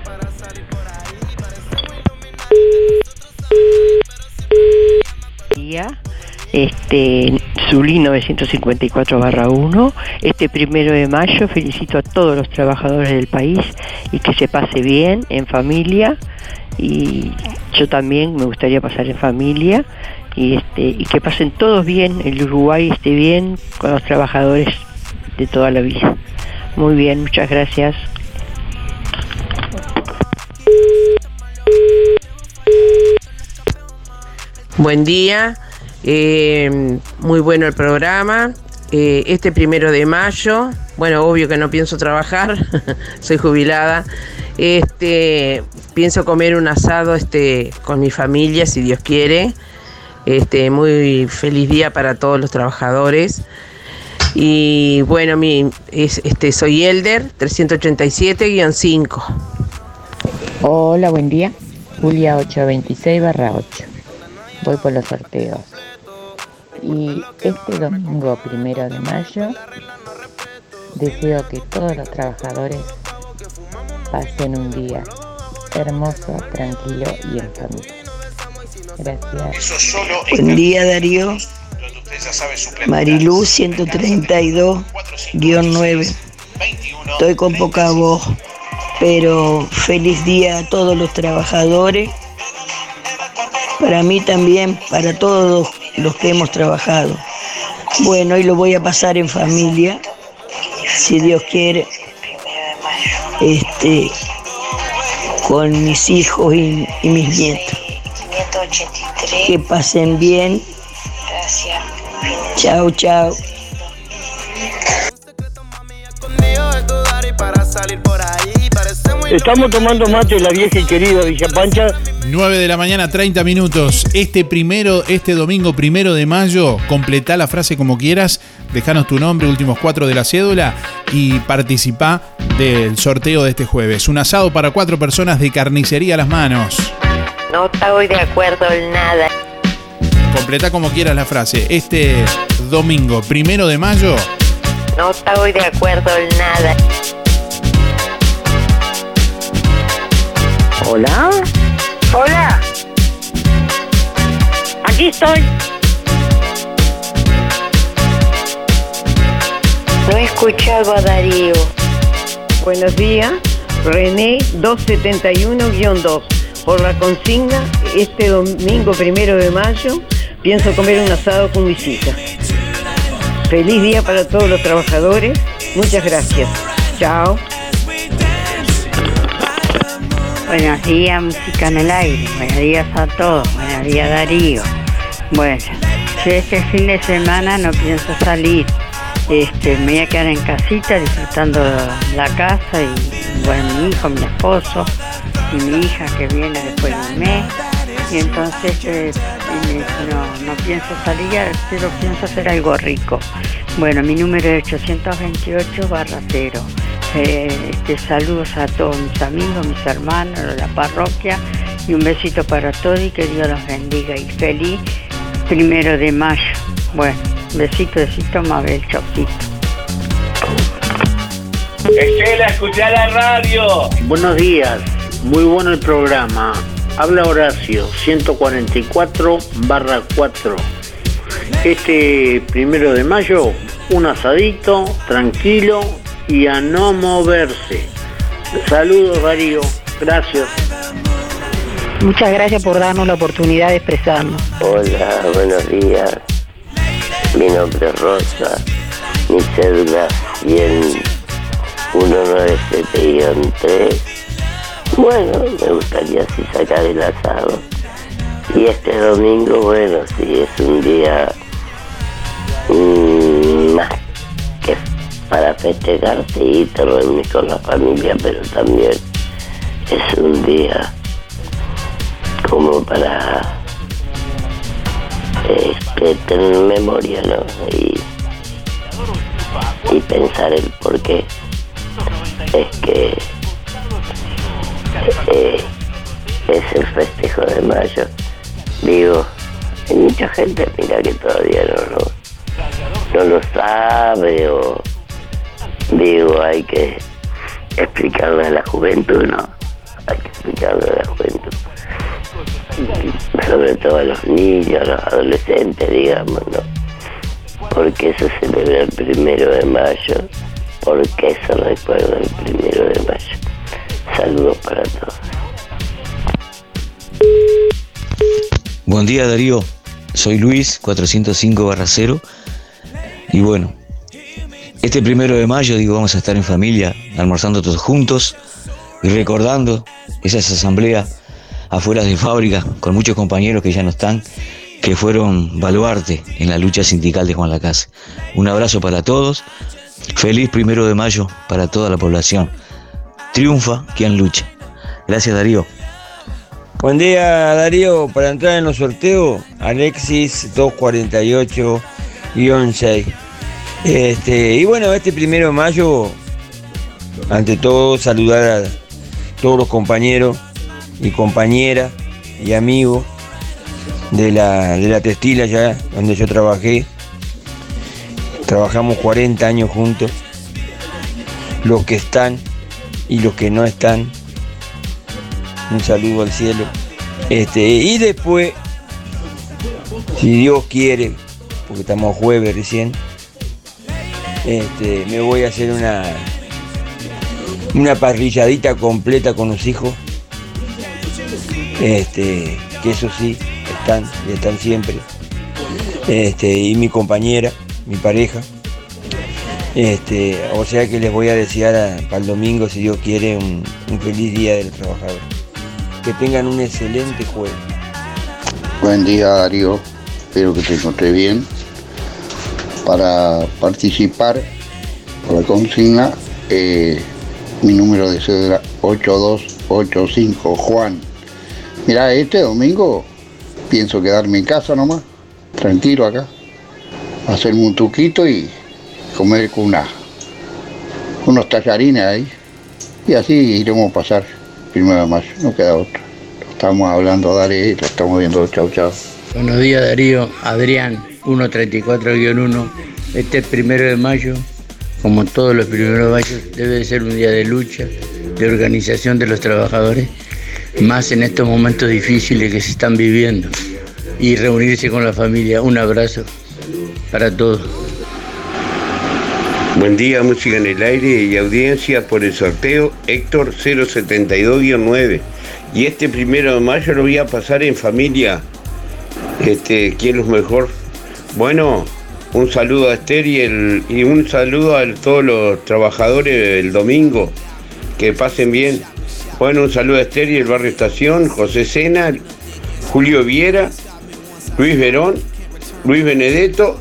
este Zulí 954 1. Este primero de mayo felicito a todos los trabajadores del país y que se pase bien en familia y yo también me gustaría pasar en familia y este y que pasen todos bien, el Uruguay esté bien con los trabajadores de toda la vida. Muy bien, muchas gracias. Buen día, eh, muy bueno el programa. Eh, este primero de mayo, bueno, obvio que no pienso trabajar, <laughs> soy jubilada. Este, pienso comer un asado este, con mi familia, si Dios quiere. Este, muy feliz día para todos los trabajadores. Y bueno, mi, es, este, soy Elder, 387-5. Hola, buen día. Julia 826 barra 8. Voy por los sorteos. Y este domingo primero de mayo deseo que todos los trabajadores pasen un día hermoso, tranquilo y en familia. Gracias. Buen día Darío. Marilú 132-9. Estoy con poca voz, pero feliz día a todos los trabajadores. Para mí también, para todos los que hemos trabajado. Bueno, hoy lo voy a pasar en familia, si Dios quiere, este, con mis hijos y, y mis nietos. Que pasen bien. Chao, chao. Estamos tomando mate la vieja y querida Villa Pancha. 9 de la mañana, 30 minutos. Este primero, este domingo primero de mayo, completá la frase como quieras, dejanos tu nombre, últimos cuatro de la cédula y participá del sorteo de este jueves. Un asado para cuatro personas de carnicería a las manos. No estoy de acuerdo en nada. Completá como quieras la frase. Este domingo primero de mayo, No estoy de acuerdo en nada. Hola. Hola. Aquí estoy. No he escuchado a Darío. Buenos días, René 271-2. Por la consigna, este domingo primero de mayo pienso comer un asado con mis hijas. Feliz día para todos los trabajadores. Muchas gracias. Chao. Buenos días, música en el aire. Buenos días a todos. Buenos días, Darío. Bueno, yo este fin de semana no pienso salir. Este, me voy a quedar en casita disfrutando la casa y bueno, mi hijo, mi esposo y mi hija que viene después de un mes. Y entonces eh, y me dice, no, no pienso salir, pero pienso hacer algo rico. Bueno, mi número es 828 barra 0. Eh, este, saludos a todos mis amigos, mis hermanos, de la parroquia y un besito para todos y que Dios los bendiga y feliz primero de mayo. Bueno, besito, besito, Mabel, chaucito. Estela, escucha la radio. Buenos días, muy bueno el programa. Habla Horacio, 144 barra 4. Este primero de mayo, un asadito, tranquilo y a no moverse. Saludos Darío, gracias. Muchas gracias por darnos la oportunidad de expresarnos. Hola, buenos días. Mi nombre es Rosa. Mi cédula 100 197-3. Bueno, me gustaría así sacar el asado. Y este domingo, bueno, sí, es un día mm, más que para festejar, sí, te reunís con la familia, pero también es un día como para este, tener memoria, ¿no? Y, y pensar el por qué. Es que eh, es el festejo de mayo. Digo, hay mucha gente, mira, que todavía no lo, no lo sabe o digo, hay que explicarle a la juventud, ¿no? Hay que explicarle a la juventud. Sobre todo a los niños, a los adolescentes, digamos, ¿no? Porque se celebra el primero de mayo, porque se recuerda el primero de mayo. Saludos para todos. Buen día Darío, soy Luis 405 0 y bueno, este primero de mayo digo vamos a estar en familia, almorzando todos juntos y recordando esas asambleas afuera de fábrica con muchos compañeros que ya no están, que fueron baluarte en la lucha sindical de Juan Lacase. Un abrazo para todos, feliz primero de mayo para toda la población. Triunfa quien lucha. Gracias Darío. Buen día Darío, para entrar en los sorteos, Alexis 248-6. Este, y bueno, este primero de mayo, ante todo saludar a todos los compañeros y compañeras y amigos de la, de la donde yo trabajé. Trabajamos 40 años juntos. Los que están y los que no están. Un saludo al cielo. Este, y después, si Dios quiere, porque estamos jueves recién, este, me voy a hacer una, una parrilladita completa con los hijos. Este, que eso sí, están, están siempre. Este, y mi compañera, mi pareja. Este, o sea que les voy a desear para el domingo, si Dios quiere, un, un feliz día del trabajador. Que tengan un excelente jueves. Buen día Darío, espero que te encontré bien. Para participar por la consigna, eh, mi número de cédula 8285 Juan. Mira, este domingo pienso quedarme en casa nomás, tranquilo acá, hacerme un tuquito y comer con una, unos tallarines ahí. Y así iremos a pasar primero de mayo, no queda otra. Estamos hablando, dale, lo estamos viendo, chau chau. Buenos días Darío, Adrián, 134-1. Este primero de mayo, como todos los primeros de mayo, debe de ser un día de lucha, de organización de los trabajadores, más en estos momentos difíciles que se están viviendo. Y reunirse con la familia. Un abrazo para todos. Buen día, música en el aire y audiencia por el sorteo Héctor 072-9. Y este primero de mayo lo voy a pasar en familia. Este, ¿quién es mejor? Bueno, un saludo a Esther y, el- y un saludo a todos los trabajadores del domingo. Que pasen bien. Bueno, un saludo a Esther y el barrio Estación, José Sena, Julio Viera, Luis Verón, Luis Benedetto,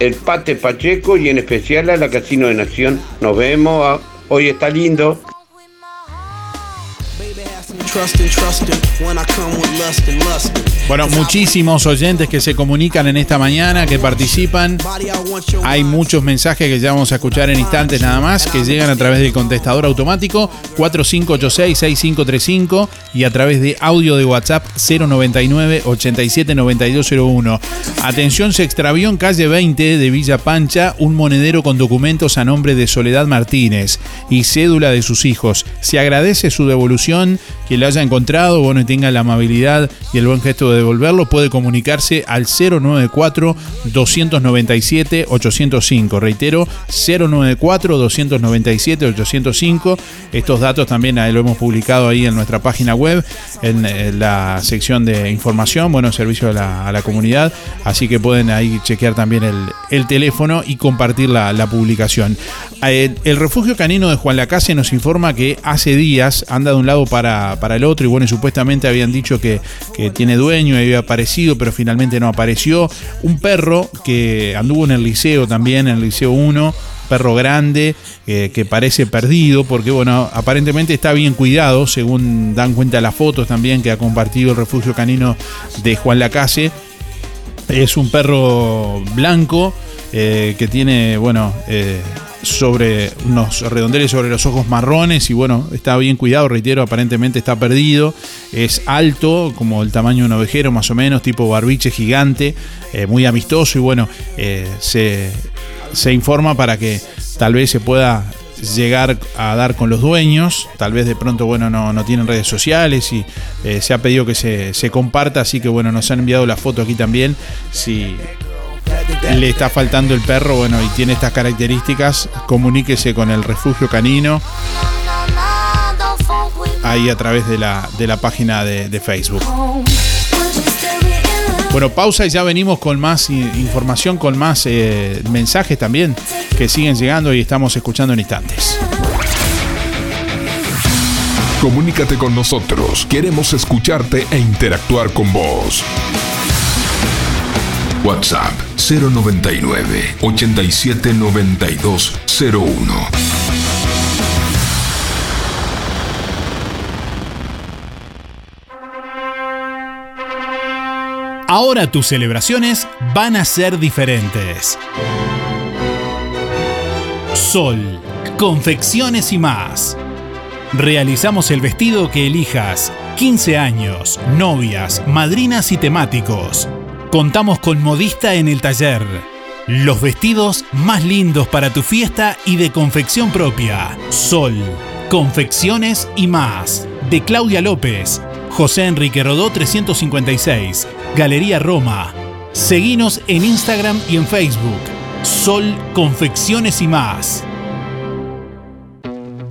el Pate Pacheco y en especial a la Casino de Nación. Nos vemos, ah, hoy está lindo. Bueno, muchísimos oyentes que se comunican en esta mañana, que participan. Hay muchos mensajes que ya vamos a escuchar en instantes nada más, que llegan a través del contestador automático 4586-6535 y a través de audio de WhatsApp 099-879201. Atención, se extravió en calle 20 de Villa Pancha un monedero con documentos a nombre de Soledad Martínez y cédula de sus hijos. Se agradece su devolución, que lo haya encontrado, bueno, y tenga la amabilidad y el buen gesto de devolverlo, puede comunicarse al 094-297-805. Reitero, 094-297-805. Estos datos también lo hemos publicado ahí en nuestra página web, en, la sección de información, bueno, servicio a la, comunidad. Así que pueden ahí chequear también el, el teléfono y compartir la, publicación. El, el, refugio canino de Juan Lacase nos informa que hace días anda de un lado para, para el otro y bueno, supuestamente habían dicho que, que tiene dueño había aparecido, pero finalmente no apareció. Un perro que anduvo en el liceo también, en el liceo 1 perro grande eh, que parece perdido porque bueno aparentemente está bien cuidado según dan cuenta las fotos también que ha compartido el refugio canino de Juan Lacase es un perro blanco eh, que tiene bueno eh, sobre unos redondeles sobre los ojos marrones y bueno, está bien cuidado, reitero, aparentemente está perdido, es alto, como el tamaño de un ovejero más o menos, tipo barbiche gigante, eh, muy amistoso y bueno, eh, se, se informa para que tal vez se pueda llegar a dar con los dueños. Tal vez de pronto, bueno, no, no tienen redes sociales y eh, se ha pedido que se, se, comparta. Así que, bueno, nos han enviado la foto aquí también. Si le está faltando el perro, bueno, y tiene estas características, comuníquese con el refugio canino. Ahí a través de la, de la página de, Facebook. Bueno, pausa y ya venimos con más información, con más eh, mensajes también que siguen llegando y estamos escuchando en instantes. Comunícate con nosotros, queremos escucharte e interactuar con vos. WhatsApp 099 879201. Ahora tus celebraciones van a ser diferentes. Sol, confecciones y más. Realizamos el vestido que elijas. 15 años, novias, madrinas y temáticos. Contamos con modista en el taller. Los vestidos más lindos para tu fiesta y de confección propia. Sol, confecciones y más. De Claudia López. José Enrique Rodó 356. Galería Roma. Seguinos en Instagram y en Facebook. Sol Confecciones y más.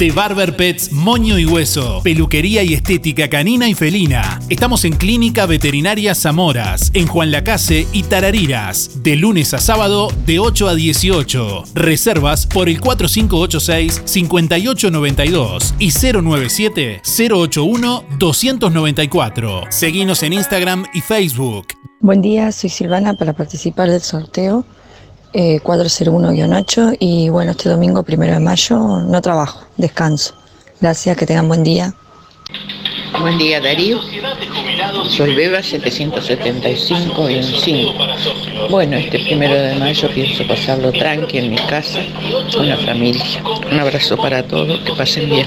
De Barber Pets, moño y hueso. Peluquería y estética canina y felina. Estamos en Clínica Veterinaria Zamoras, en Juan Lacase y Tarariras. De lunes a sábado, de 8 a 18. Reservas por el 4586-5892 y 097-081-294. Seguinos en Instagram y Facebook. Buen día, soy Silvana para participar del sorteo eh, 401-8 y bueno, este domingo primero de mayo no trabajo, descanso. Gracias, que tengan buen día. Buen día Darío, soy Beba 775-5. Bueno, este primero de mayo pienso pasarlo tranqui en mi casa, con la familia. Un abrazo para todos, que pasen bien.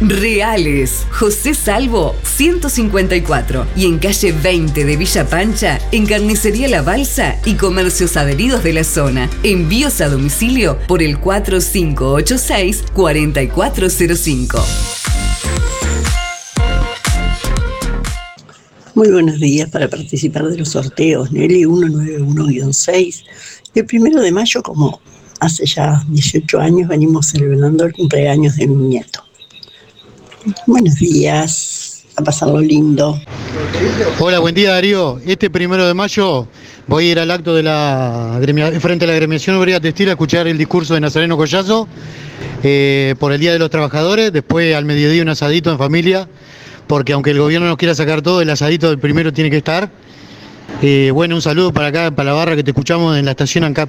Reales. José Salvo 154 y en calle 20 de Villa Pancha, en Carnicería La Balsa y comercios adheridos de la zona. Envíos a domicilio por el 4586 4405. Muy buenos días para participar de los sorteos Nelly 191-6. El primero de mayo, como hace ya 18 años, venimos celebrando el cumpleaños de mi nieto. Buenos días, a pasarlo lindo. Hola, buen día Darío. Este primero de mayo voy a ir al acto de la frente a la agremiación obrera textil a escuchar el discurso de Nazareno Collazo eh, por el Día de los Trabajadores. Después al mediodía un asadito en familia, porque aunque el gobierno nos quiera sacar todo, el asadito del primero tiene que estar. Eh, bueno, un saludo para acá, para la barra que te escuchamos en la estación ANCAP.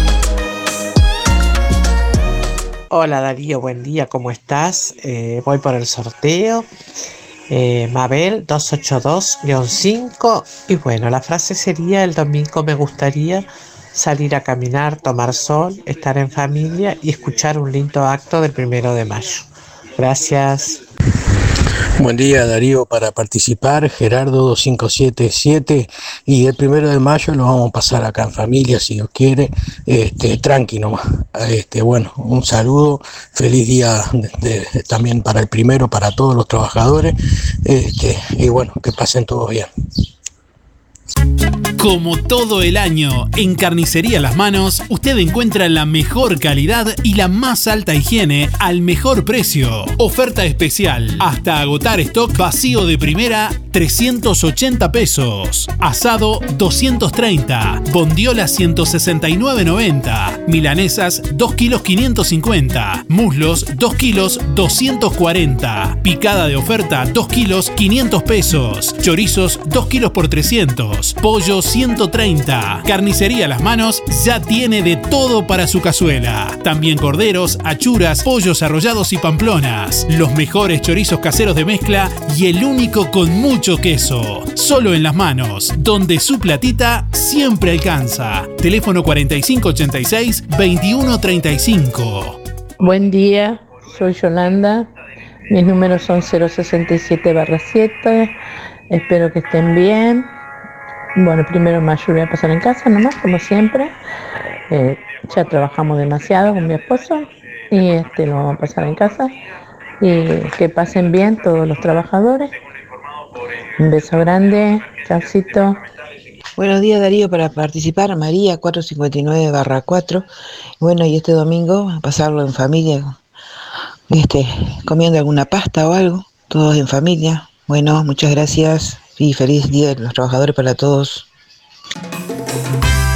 Hola Darío, buen día, ¿cómo estás? Eh, voy por el sorteo. Eh, Mabel 282-5 y bueno, la frase sería el domingo me gustaría salir a caminar, tomar sol, estar en familia y escuchar un lindo acto del primero de mayo. Gracias. Buen día Darío, para participar. Gerardo 2577 y el primero de mayo lo vamos a pasar acá en familia si Dios quiere, este, tranqui nomás. Este, bueno, un saludo, feliz día también para el primero, para todos los trabajadores. Este, y bueno, que pasen todos bien. Como todo el año, en Carnicería Las Manos, usted encuentra la mejor calidad y la más alta higiene al mejor precio. Oferta especial. Hasta agotar stock vacío de primera, 380 pesos. Asado, 230. Bondiola, 169,90. Milanesas, 2 kilos 550. Muslos, 2 kilos 240. Picada de oferta, 2 kilos 500 pesos. Chorizos, 2 kilos por 300. Pollo, 130. Carnicería Las Manos ya tiene de todo para su cazuela. También corderos, achuras, pollos arrollados y pamplonas. Los mejores chorizos caseros de mezcla y el único con mucho queso. Solo en Las Manos, donde su platita siempre alcanza. Teléfono 4586-2135. Buen día, soy Yolanda. Mis números son 067 7. Espero que estén bien. Bueno, primero mayo voy a pasar en casa nomás, como siempre. Eh, ya trabajamos demasiado con mi esposo y este lo vamos a pasar en casa. Y que pasen bien todos los trabajadores. Un beso grande, chaucito. Buenos días Darío, para participar María 459 barra 4. Bueno, y este domingo pasarlo en familia, este, comiendo alguna pasta o algo, todos en familia. Bueno, muchas gracias y feliz día de los trabajadores para todos.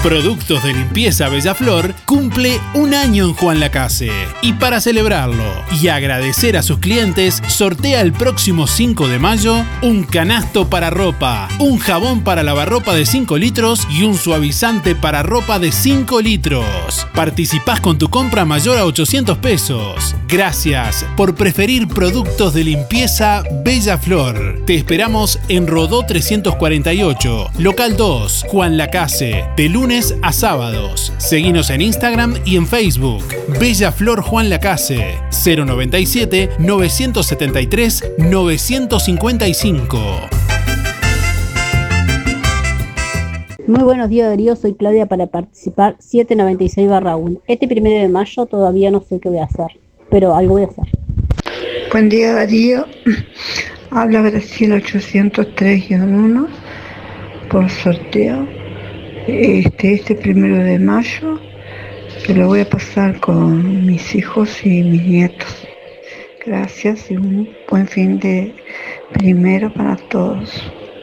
Productos de Limpieza Bellaflor cumple un año en Juan Lacase. Y para celebrarlo y agradecer a sus clientes, sortea el próximo 5 de mayo un canasto para ropa, un jabón para lavarropa de 5 litros y un suavizante para ropa de 5 litros. Participás con tu compra mayor a 800 pesos. Gracias por preferir productos de limpieza Bella Flor. Te esperamos en Rodó 348, local 2, Juan Lacase, de lunes a sábados. Seguinos en Instagram y en Facebook. Bella Flor Juan Lacase, 097 973 955. Muy buenos días Darío, soy Claudia para participar 796 1. Este primero de mayo todavía no sé qué voy a hacer, pero algo voy a hacer. Buen día Darío. Habla Graciela 803-1 por sorteo. Este, este primero de mayo, que lo voy a pasar con mis hijos y mis nietos. Gracias y un buen fin de primero para todos.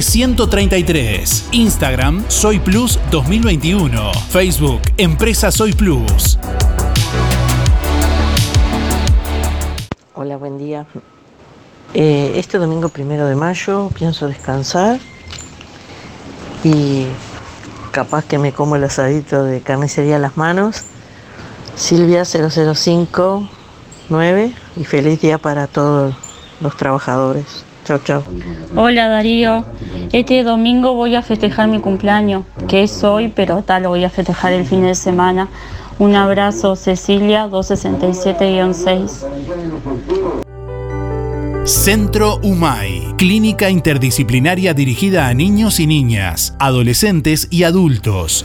133. Instagram Soy Plus 2021. Facebook Empresa Soy Plus. Hola, buen día. Eh, este domingo primero de mayo pienso descansar y capaz que me como el asadito de carnicería a las manos. Silvia 0059 y feliz día para todos los trabajadores. Chao, chao. Hola Darío, este domingo voy a festejar mi cumpleaños, que es hoy, pero tal lo voy a festejar el fin de semana. Un abrazo, Cecilia 267-6. Centro UMAI, clínica interdisciplinaria dirigida a niños y niñas, adolescentes y adultos.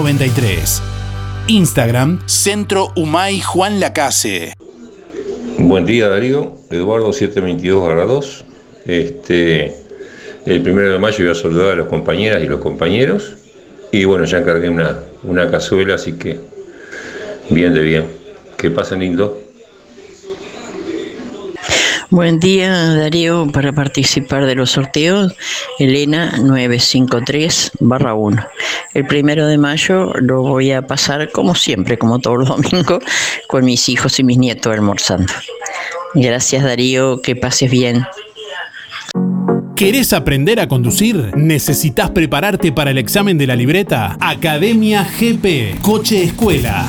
93. Instagram, Centro Humay Juan Lacase. Buen día Darío, Eduardo 722 2. Este, el primero de mayo voy a saludar a las compañeras y los compañeros. Y bueno, ya encargué una, una cazuela, así que bien de bien. Que pasen lindo. Buen día, Darío, para participar de los sorteos, Elena 953-1. El primero de mayo lo voy a pasar como siempre, como todos los <laughs> domingos, con mis hijos y mis nietos almorzando. Gracias, Darío, que pases bien. ¿Querés aprender a conducir? ¿Necesitas prepararte para el examen de la libreta? Academia GP, Coche Escuela.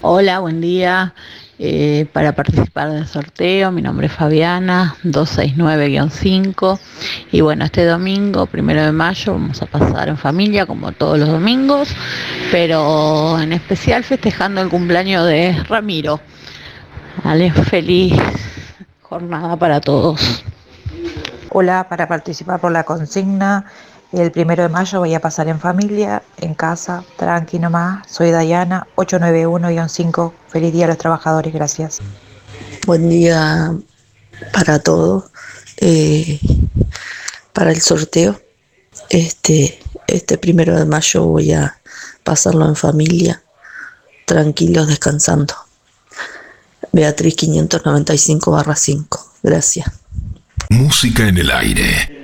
Hola, buen día. Eh, para participar del sorteo, mi nombre es Fabiana, 269-5. Y bueno, este domingo, primero de mayo, vamos a pasar en familia, como todos los domingos, pero en especial festejando el cumpleaños de Ramiro. Vale, feliz jornada para todos. Hola, para participar por la consigna, el primero de mayo voy a pasar en familia, en casa, tranqui nomás. Soy Dayana, 891-5. Feliz día a los trabajadores, gracias. Buen día para todos. Eh, para el sorteo, este, este primero de mayo voy a pasarlo en familia, tranquilos, descansando. Beatriz 595 5. Gracias. Música en el aire.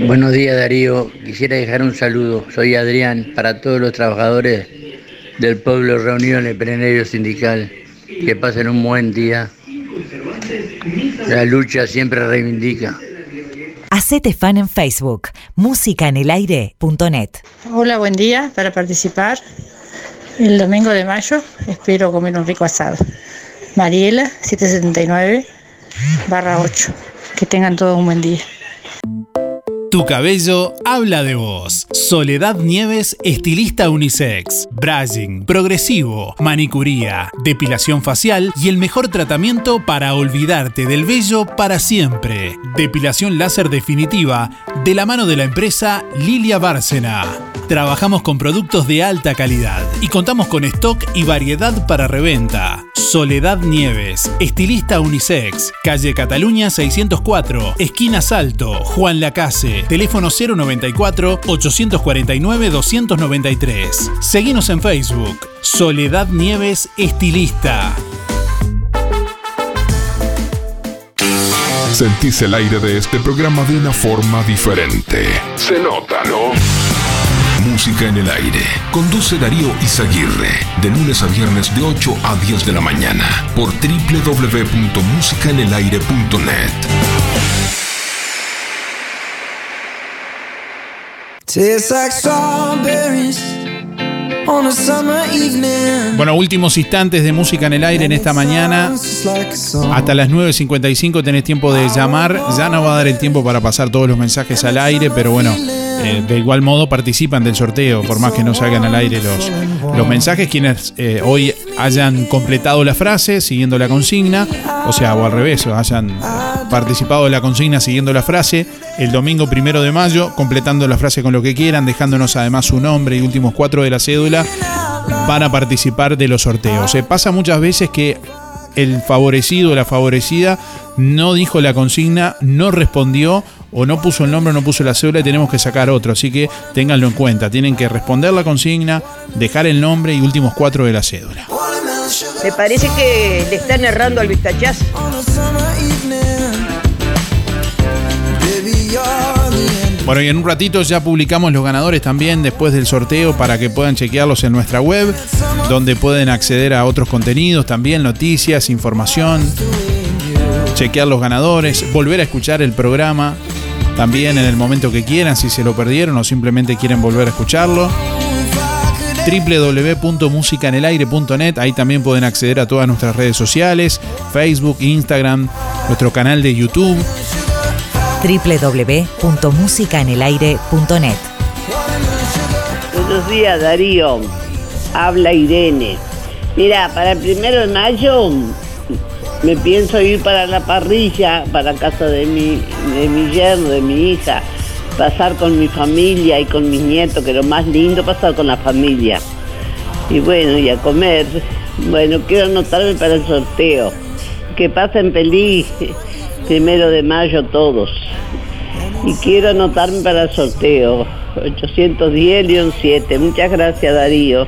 Buenos días Darío, quisiera dejar un saludo. Soy Adrián para todos los trabajadores del pueblo reunido en el plenario sindical. Que pasen un buen día. La lucha siempre reivindica. Hacete fan en Facebook, musicaenelaire.net. Hola, buen día para participar el domingo de mayo. Espero comer un rico asado. Mariela, 779 barra 8. Que tengan todos un buen día. Tu cabello habla de vos. Soledad Nieves, estilista unisex. Brushing, progresivo, manicuría, depilación facial y el mejor tratamiento para olvidarte del vello para siempre. Depilación láser definitiva de la mano de la empresa Lilia Bárcena. Trabajamos con productos de alta calidad y contamos con stock y variedad para reventa. Soledad Nieves, estilista unisex, calle Cataluña 604, esquina Salto, Juan Lacase, teléfono 094 849 293. Seguimos en Facebook, Soledad Nieves, estilista. Sentís el aire de este programa de una forma diferente. Se nota, ¿no? Música en el aire. Conduce Darío Izaguirre. De lunes a viernes de 8 a 10 de la mañana. Por www.musicaenelaire.net. Bueno, últimos instantes de música en el aire en esta mañana. Hasta las 9.55 tenés tiempo de llamar. Ya no va a dar el tiempo para pasar todos los mensajes al aire, pero bueno, eh, de igual modo participan del sorteo, por más que no salgan al aire los, los mensajes. Quienes eh, hoy hayan completado la frase siguiendo la consigna, o sea, o al revés, hayan participado de la consigna siguiendo la frase, el domingo primero de mayo, completando la frase con lo que quieran, dejándonos además su nombre y últimos cuatro de la cédula, van a participar de los sorteos. Se pasa muchas veces que el favorecido o la favorecida no dijo la consigna, no respondió o no puso el nombre no puso la cédula y tenemos que sacar otro. Así que ténganlo en cuenta. Tienen que responder la consigna, dejar el nombre y últimos cuatro de la cédula. Me parece que le están errando al vistachaz. Bueno, y en un ratito ya publicamos los ganadores también después del sorteo para que puedan chequearlos en nuestra web, donde pueden acceder a otros contenidos también, noticias, información, chequear los ganadores, volver a escuchar el programa también en el momento que quieran, si se lo perdieron o simplemente quieren volver a escucharlo www.musicanelaire.net. Ahí también pueden acceder a todas nuestras redes sociales, Facebook, Instagram, nuestro canal de YouTube. www.musicaenelaire.net. Buenos días, Darío. Habla Irene. Mira, para el primero de mayo me pienso ir para la parrilla, para casa de mi, de mi yerno, de mi hija pasar con mi familia y con mis nietos, que lo más lindo pasar con la familia. Y bueno, y a comer. Bueno, quiero anotarme para el sorteo. Que pasen feliz primero de mayo todos. Y quiero anotarme para el sorteo. 810-7. Muchas gracias, Darío.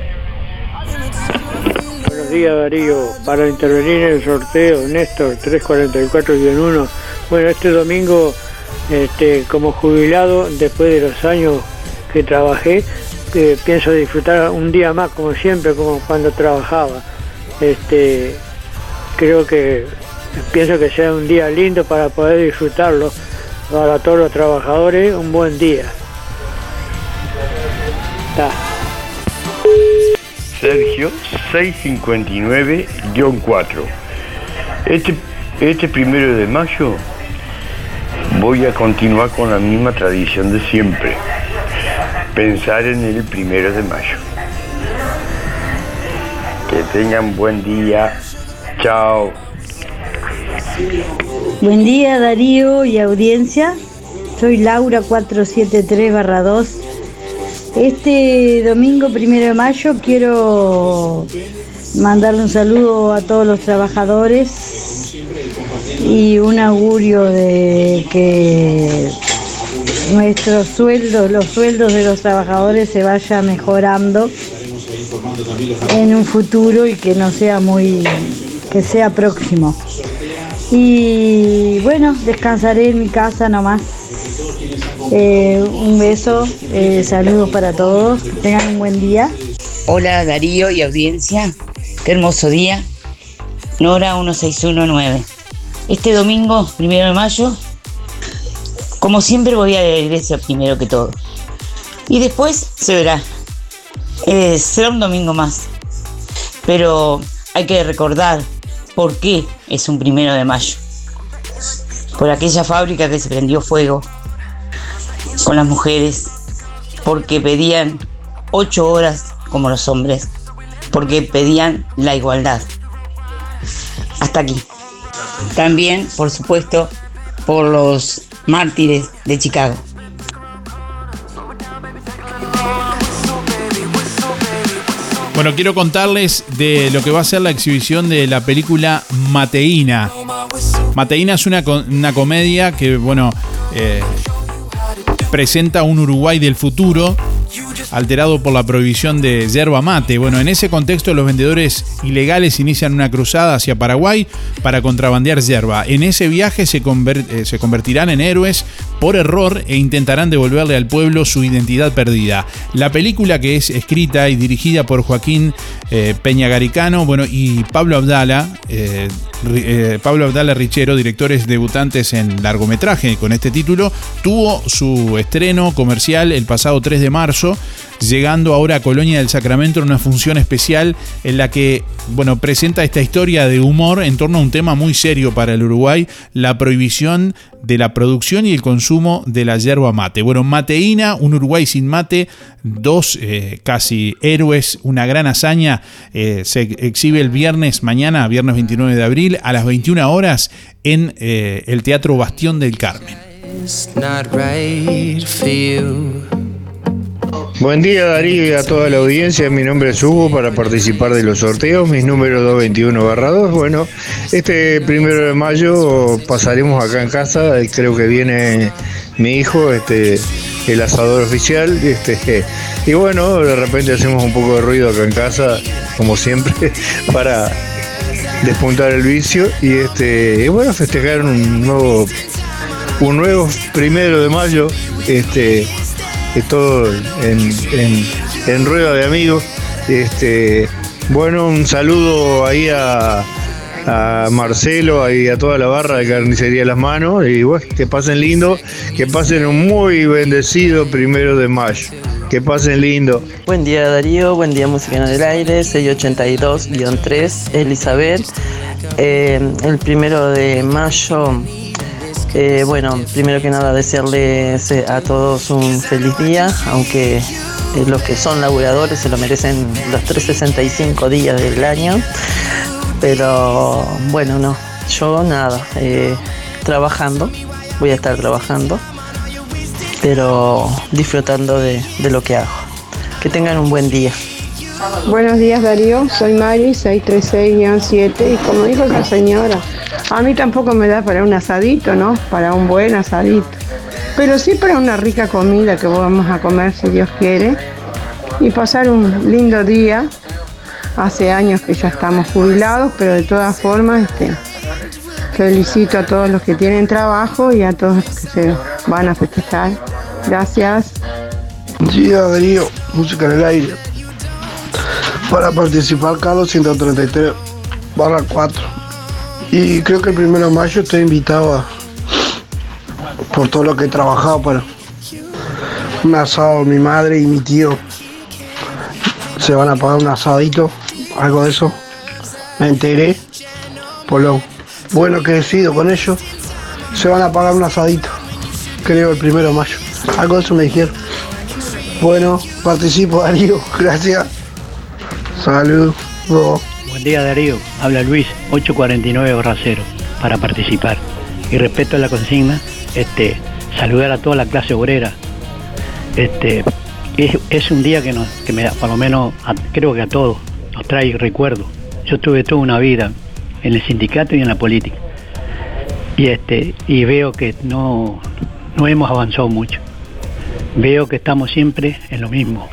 Buenos días, Darío. Para intervenir en el sorteo, Néstor 344-1. Bueno, este domingo este, como jubilado, después de los años que trabajé, eh, pienso disfrutar un día más, como siempre, como cuando trabajaba. Este, creo que pienso que sea un día lindo para poder disfrutarlo. Para todos los trabajadores, un buen día. Ta. Sergio 659-4. Este, este primero de mayo voy a continuar con la misma tradición de siempre. Pensar en el primero de mayo. Que tengan buen día. Chao. Buen día Darío y audiencia. Soy Laura 473-2. Este domingo primero de mayo quiero mandarle un saludo a todos los trabajadores y un augurio de que nuestros sueldos, los sueldos de los trabajadores se vaya mejorando en un futuro y que no sea muy, que sea próximo. Y bueno, descansaré en mi casa nomás. Eh, un beso, eh, saludos para todos, tengan un buen día. Hola Darío y audiencia, qué hermoso día. Nora 1619. Este domingo, primero de mayo, como siempre voy a la iglesia primero que todo. Y después se verá. Eh, será un domingo más. Pero hay que recordar por qué es un primero de mayo. Por aquella fábrica que se prendió fuego con las mujeres, porque pedían ocho horas como los hombres, porque pedían la igualdad. Hasta aquí. También, por supuesto, por los mártires de Chicago. Bueno, quiero contarles de lo que va a ser la exhibición de la película Mateína. Mateína es una, una comedia que, bueno, eh, presenta un Uruguay del futuro alterado por la prohibición de yerba mate. Bueno, en ese contexto los vendedores ilegales inician una cruzada hacia Paraguay para contrabandear yerba. En ese viaje se, eh, se convertirán en héroes por error e intentarán devolverle al pueblo su identidad perdida. La película que es escrita y dirigida por Joaquín eh, Peña Garicano bueno, y Pablo Abdala, eh, eh, Pablo Abdala Richero, directores debutantes en largometraje con este título, tuvo su estreno comercial el pasado 3 de marzo, llegando ahora a Colonia del Sacramento en una función especial en la que bueno, presenta esta historia de humor en torno a un tema muy serio para el Uruguay, la prohibición de la producción y el consumo de la yerba mate. Bueno, Mateína, un Uruguay sin mate, dos eh, casi héroes, una gran hazaña, eh, se exhibe el viernes mañana, viernes 29 de abril, a las 21 horas en eh, el Teatro Bastión del Carmen. Buen día Darío y a toda la audiencia, mi nombre es Hugo para participar de los sorteos, mis números 221 2. Bueno, este primero de mayo pasaremos acá en casa, eh, creo que viene mi hijo, este, el asador oficial, este, y bueno, de repente hacemos un poco de ruido acá en casa, como siempre, <laughs> para despuntar el vicio. Y este, y bueno, festejar un nuevo, un nuevo primero de mayo, este, todo en, en- rueda de amigos. Este, bueno, un saludo ahí a, a Marcelo y a toda la barra de Carnicería Las Manos. Y bueno, que pasen lindo, que pasen un muy bendecido primero de mayo. Que pasen lindo. Buen día Darío, buen día Música en el Aire, 682-3, Elizabeth. Eh, el primero de mayo, eh, bueno, primero que nada desearles eh, a todos un feliz día, aunque eh, los que son laburadores se lo merecen los 365 días del año. Pero bueno, no, yo nada, eh, trabajando, voy a estar trabajando, pero disfrutando de, de lo que hago. Que tengan un buen día. Buenos días Darío, soy Mari 636-7 y como dijo esa señora, a mí tampoco me da para un asadito, ¿no? Para un buen asadito. Pero sí para una rica comida que vamos a comer si Dios quiere y pasar un lindo día. Hace años que ya estamos jubilados, pero de todas formas este, felicito a todos los que tienen trabajo y a todos los que se van a festejar. Gracias. Día Darío, música en el aire. Para participar, Carlos 133 barra 4. Y creo que el primero de mayo estoy invitado por todo lo que he trabajado para un asado. Mi madre y mi tío se van a pagar un asadito, algo de eso. Me enteré por lo bueno que he sido con ellos. Se van a pagar un asadito, creo el primero de mayo. Algo de eso me dijeron. Bueno, participo <laughs> Darío, gracias. Saludos. Buen día Darío, habla Luis, 849 barra 0, para participar. Y respecto a la consigna, este, saludar a toda la clase obrera. Este, es, un día que, nos, que me por lo menos a- creo que a todos, nos trae recuerdo. Yo tuve toda una vida en el sindicato y en la política. Y este, y veo que no, no hemos avanzado mucho. Veo que estamos siempre en lo mismo.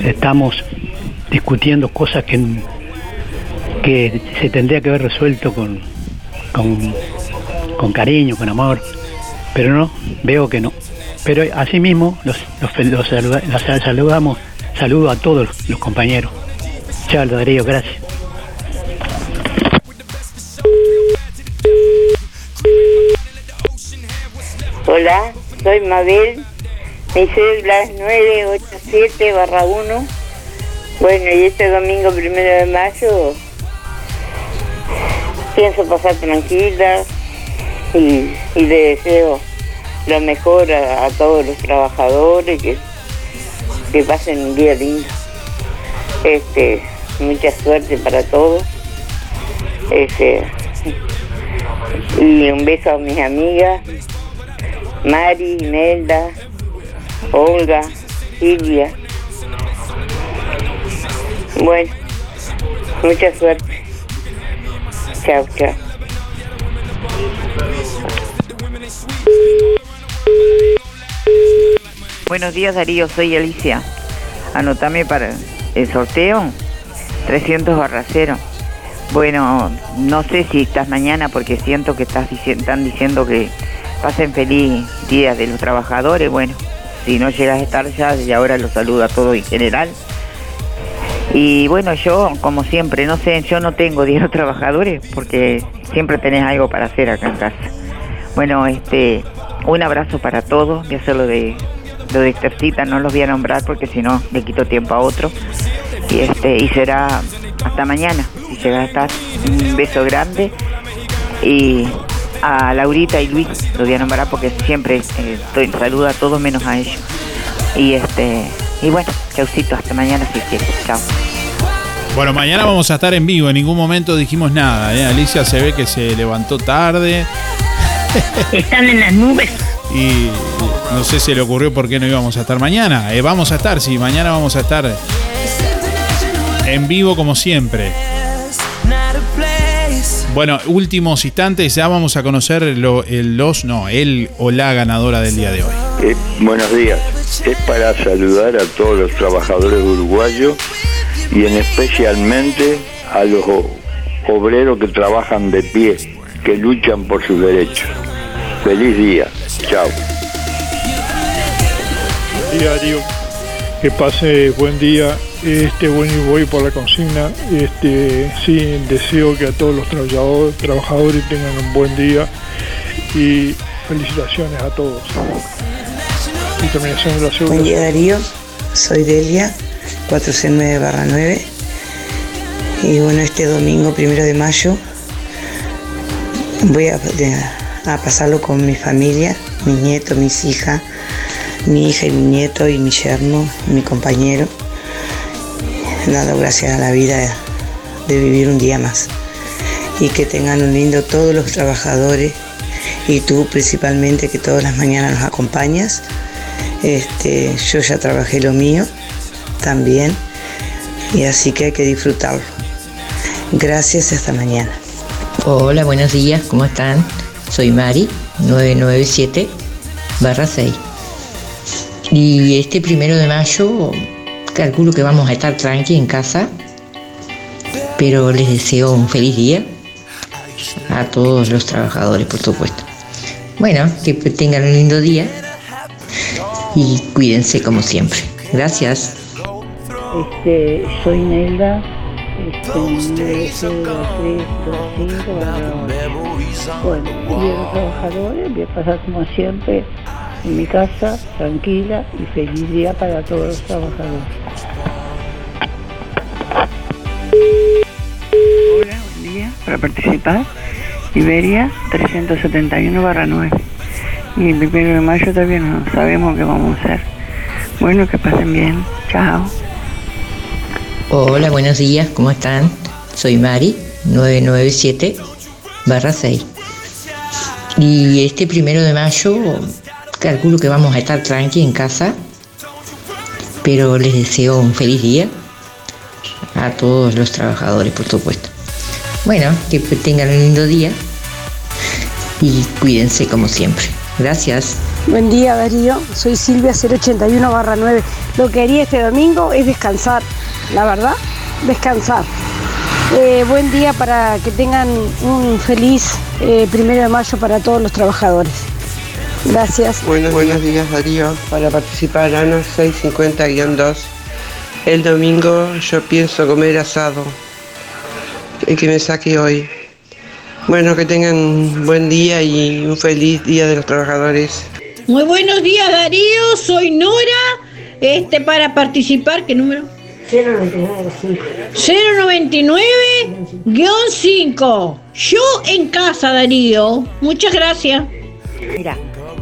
Estamos discutiendo cosas que, que se tendría que haber resuelto con, con, con cariño, con amor, pero no, veo que no. Pero asimismo los, los, los los saludamos, saludo a todos los compañeros. Chao, Darío, gracias. Hola, soy Mabel. Mi cédula es 987 barra 1. Bueno, y este domingo primero de mayo pienso pasar tranquila y, y le deseo lo mejor a, todos los trabajadores, que, que pasen un día lindo. Este, mucha suerte para todos. Este, y un beso a mis amigas, Mari, Imelda, Olga, Silvia. Bueno, mucha suerte. Chao, chao. Buenos días Darío, soy Alicia. Anotame para el sorteo 300 barra cero. Bueno, no sé si estás mañana porque siento que estás están diciendo que pasen feliz día de los trabajadores. Bueno, si no llegas a estar ya, y ahora los saludo a todos en general. Y bueno, yo, como siempre, no sé, yo no tengo día de los trabajadores porque siempre tenés algo para hacer acá en casa. Bueno, este, un abrazo para todos. Voy a hacer lo de, lo de Esthercita, no los voy a nombrar porque si no le quito tiempo a otro. Y este, y será hasta mañana, si llegas a estar. Un beso grande. Y a Laurita y Luis los voy a nombrar porque siempre eh, estoy, saludo a todos menos a ellos. Y este, y bueno, chaucito, hasta mañana si quieres. Chao. Bueno, mañana vamos a estar en vivo. En ningún momento dijimos nada. ¿eh? Alicia se ve que se levantó tarde. Están en las nubes. Y no sé si le ocurrió por qué no íbamos a estar mañana. Eh, vamos a estar, sí, mañana vamos a estar en vivo como siempre. Bueno, últimos instantes, ya vamos a conocer lo- el, los, no, el o la ganadora del día de hoy. Eh, buenos días. Es para saludar a todos los trabajadores uruguayos y en especialmente a los obreros que trabajan de pie, que luchan por sus derechos. Feliz día. Chao. Buen día, Darío. Que pase buen día. Este bueno y voy por la consigna. Este sí deseo que a todos los trabajadores, trabajadores tengan un buen día y felicitaciones a todos. Y terminación de la segunda. Buen día Darío, soy Delia, 409 barra 9. Y bueno, este domingo, primero de mayo, voy a, a pasarlo con mi familia, mis nietos, mis hijas, mi hija y mi nieto y mi yerno, mi compañero, dando gracias a la vida de vivir un día más. Y que tengan un lindo todos los trabajadores y tú principalmente que todas las mañanas nos acompañas. Este, yo ya trabajé lo mío también y así que hay que disfrutarlo. Gracias, hasta mañana. Hola, buenos días, ¿cómo están? Soy Mari, 997 barra 6. Y este primero de mayo calculo que vamos a estar tranqui en casa, pero les deseo un feliz día a todos los trabajadores, por supuesto. Bueno, que tengan un lindo día y cuídense como siempre. Gracias. Este, soy Nelda. Este, 90325 Bueno, y a los trabajadores voy a pasar como siempre en mi casa, tranquila y feliz día para todos los trabajadores. Hola, buen día. Para participar, Iberia 371 barra 9. Y el primero de mayo todavía no sabemos qué vamos a hacer. Bueno, que pasen bien. Chao. Hola, buenos días, ¿cómo están? Soy Mari, 997 barra 6. Y este primero de mayo calculo que vamos a estar tranqui en casa, pero les deseo un feliz día a todos los trabajadores, por supuesto. Bueno, que tengan un lindo día y cuídense como siempre. Gracias. Buen día Darío, soy Silvia 081 barra 9. Lo que haría este domingo es descansar, la verdad, descansar. Eh, buen día para que tengan un feliz eh, primero de mayo para todos los trabajadores. Gracias. Buenos, buenos días Darío, para participar Ana 650-2. El domingo yo pienso comer asado, el que me saque hoy. Bueno, que tengan un buen día y un feliz día de los trabajadores. Muy buenos días Darío, soy Nora. Este para participar, ¿qué número? 099-5. Yo en casa, Darío. Muchas gracias. Mira,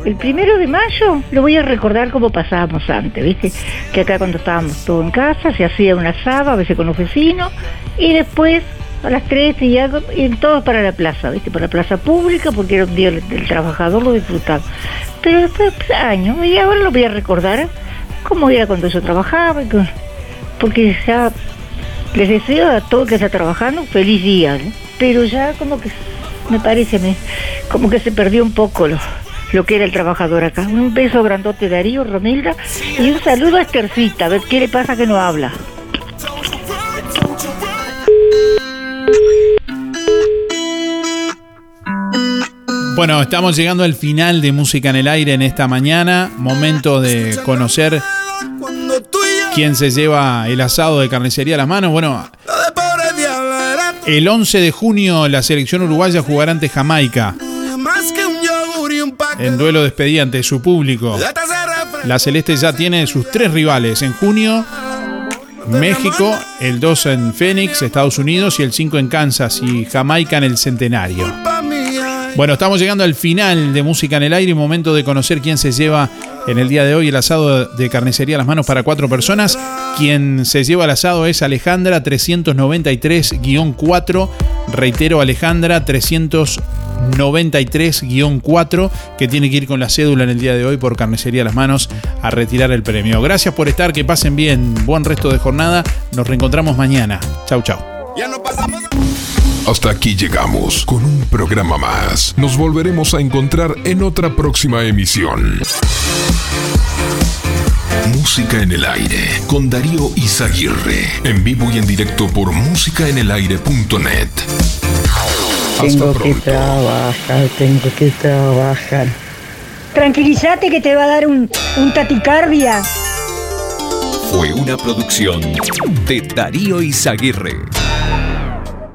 el primero de mayo lo voy a recordar como pasábamos antes, ¿viste? Que acá cuando estábamos todos en casa se hacía un asado, a veces con los vecinos, y después a las 3 y ya, y todos para la plaza, ¿viste? Para la plaza pública, porque era un día del trabajador, lo disfrutaba. Pero después de años, y ahora lo voy a recordar cómo era cuando yo trabajaba, y con- porque ya les deseo a todos que está trabajando feliz día, pero ya como que me parece me, como que se perdió un poco lo, lo que era el trabajador acá. Un beso grandote Darío, Romilda, y un saludo a Estercita, a ver qué le pasa que no habla. Bueno, estamos llegando al final de Música en el Aire en esta mañana. Momento de conocer quién se lleva el asado de carnicería a las manos. Bueno, el 11 de junio la selección uruguaya jugará ante Jamaica en duelo de despedida ante su público. La Celeste ya tiene sus tres rivales. En junio, México, el 2 en Phoenix, Estados Unidos y el 5 en Kansas y Jamaica en el Centenario. Bueno, estamos llegando al final de Música en el Aire momento de conocer quién se lleva en el día de hoy el asado de carnicería a las manos para cuatro personas. Quien se lleva el asado es Alejandra 393-4. Reitero, Alejandra 393-4, que tiene que ir con la cédula en el día de hoy por carnicería a las manos a retirar el premio. Gracias por estar, que pasen bien, buen resto de jornada. Nos reencontramos mañana. Chau, chau. Hasta aquí llegamos con un programa más. Nos volveremos a encontrar en otra próxima emisión. Música en el aire con Darío Izaguirre. En vivo y en directo por musicaenelaire.net. Tengo que trabajar, tengo que trabajar. Tranquilízate que te va a dar un, un taticardia. Fue una producción de Darío Izaguirre.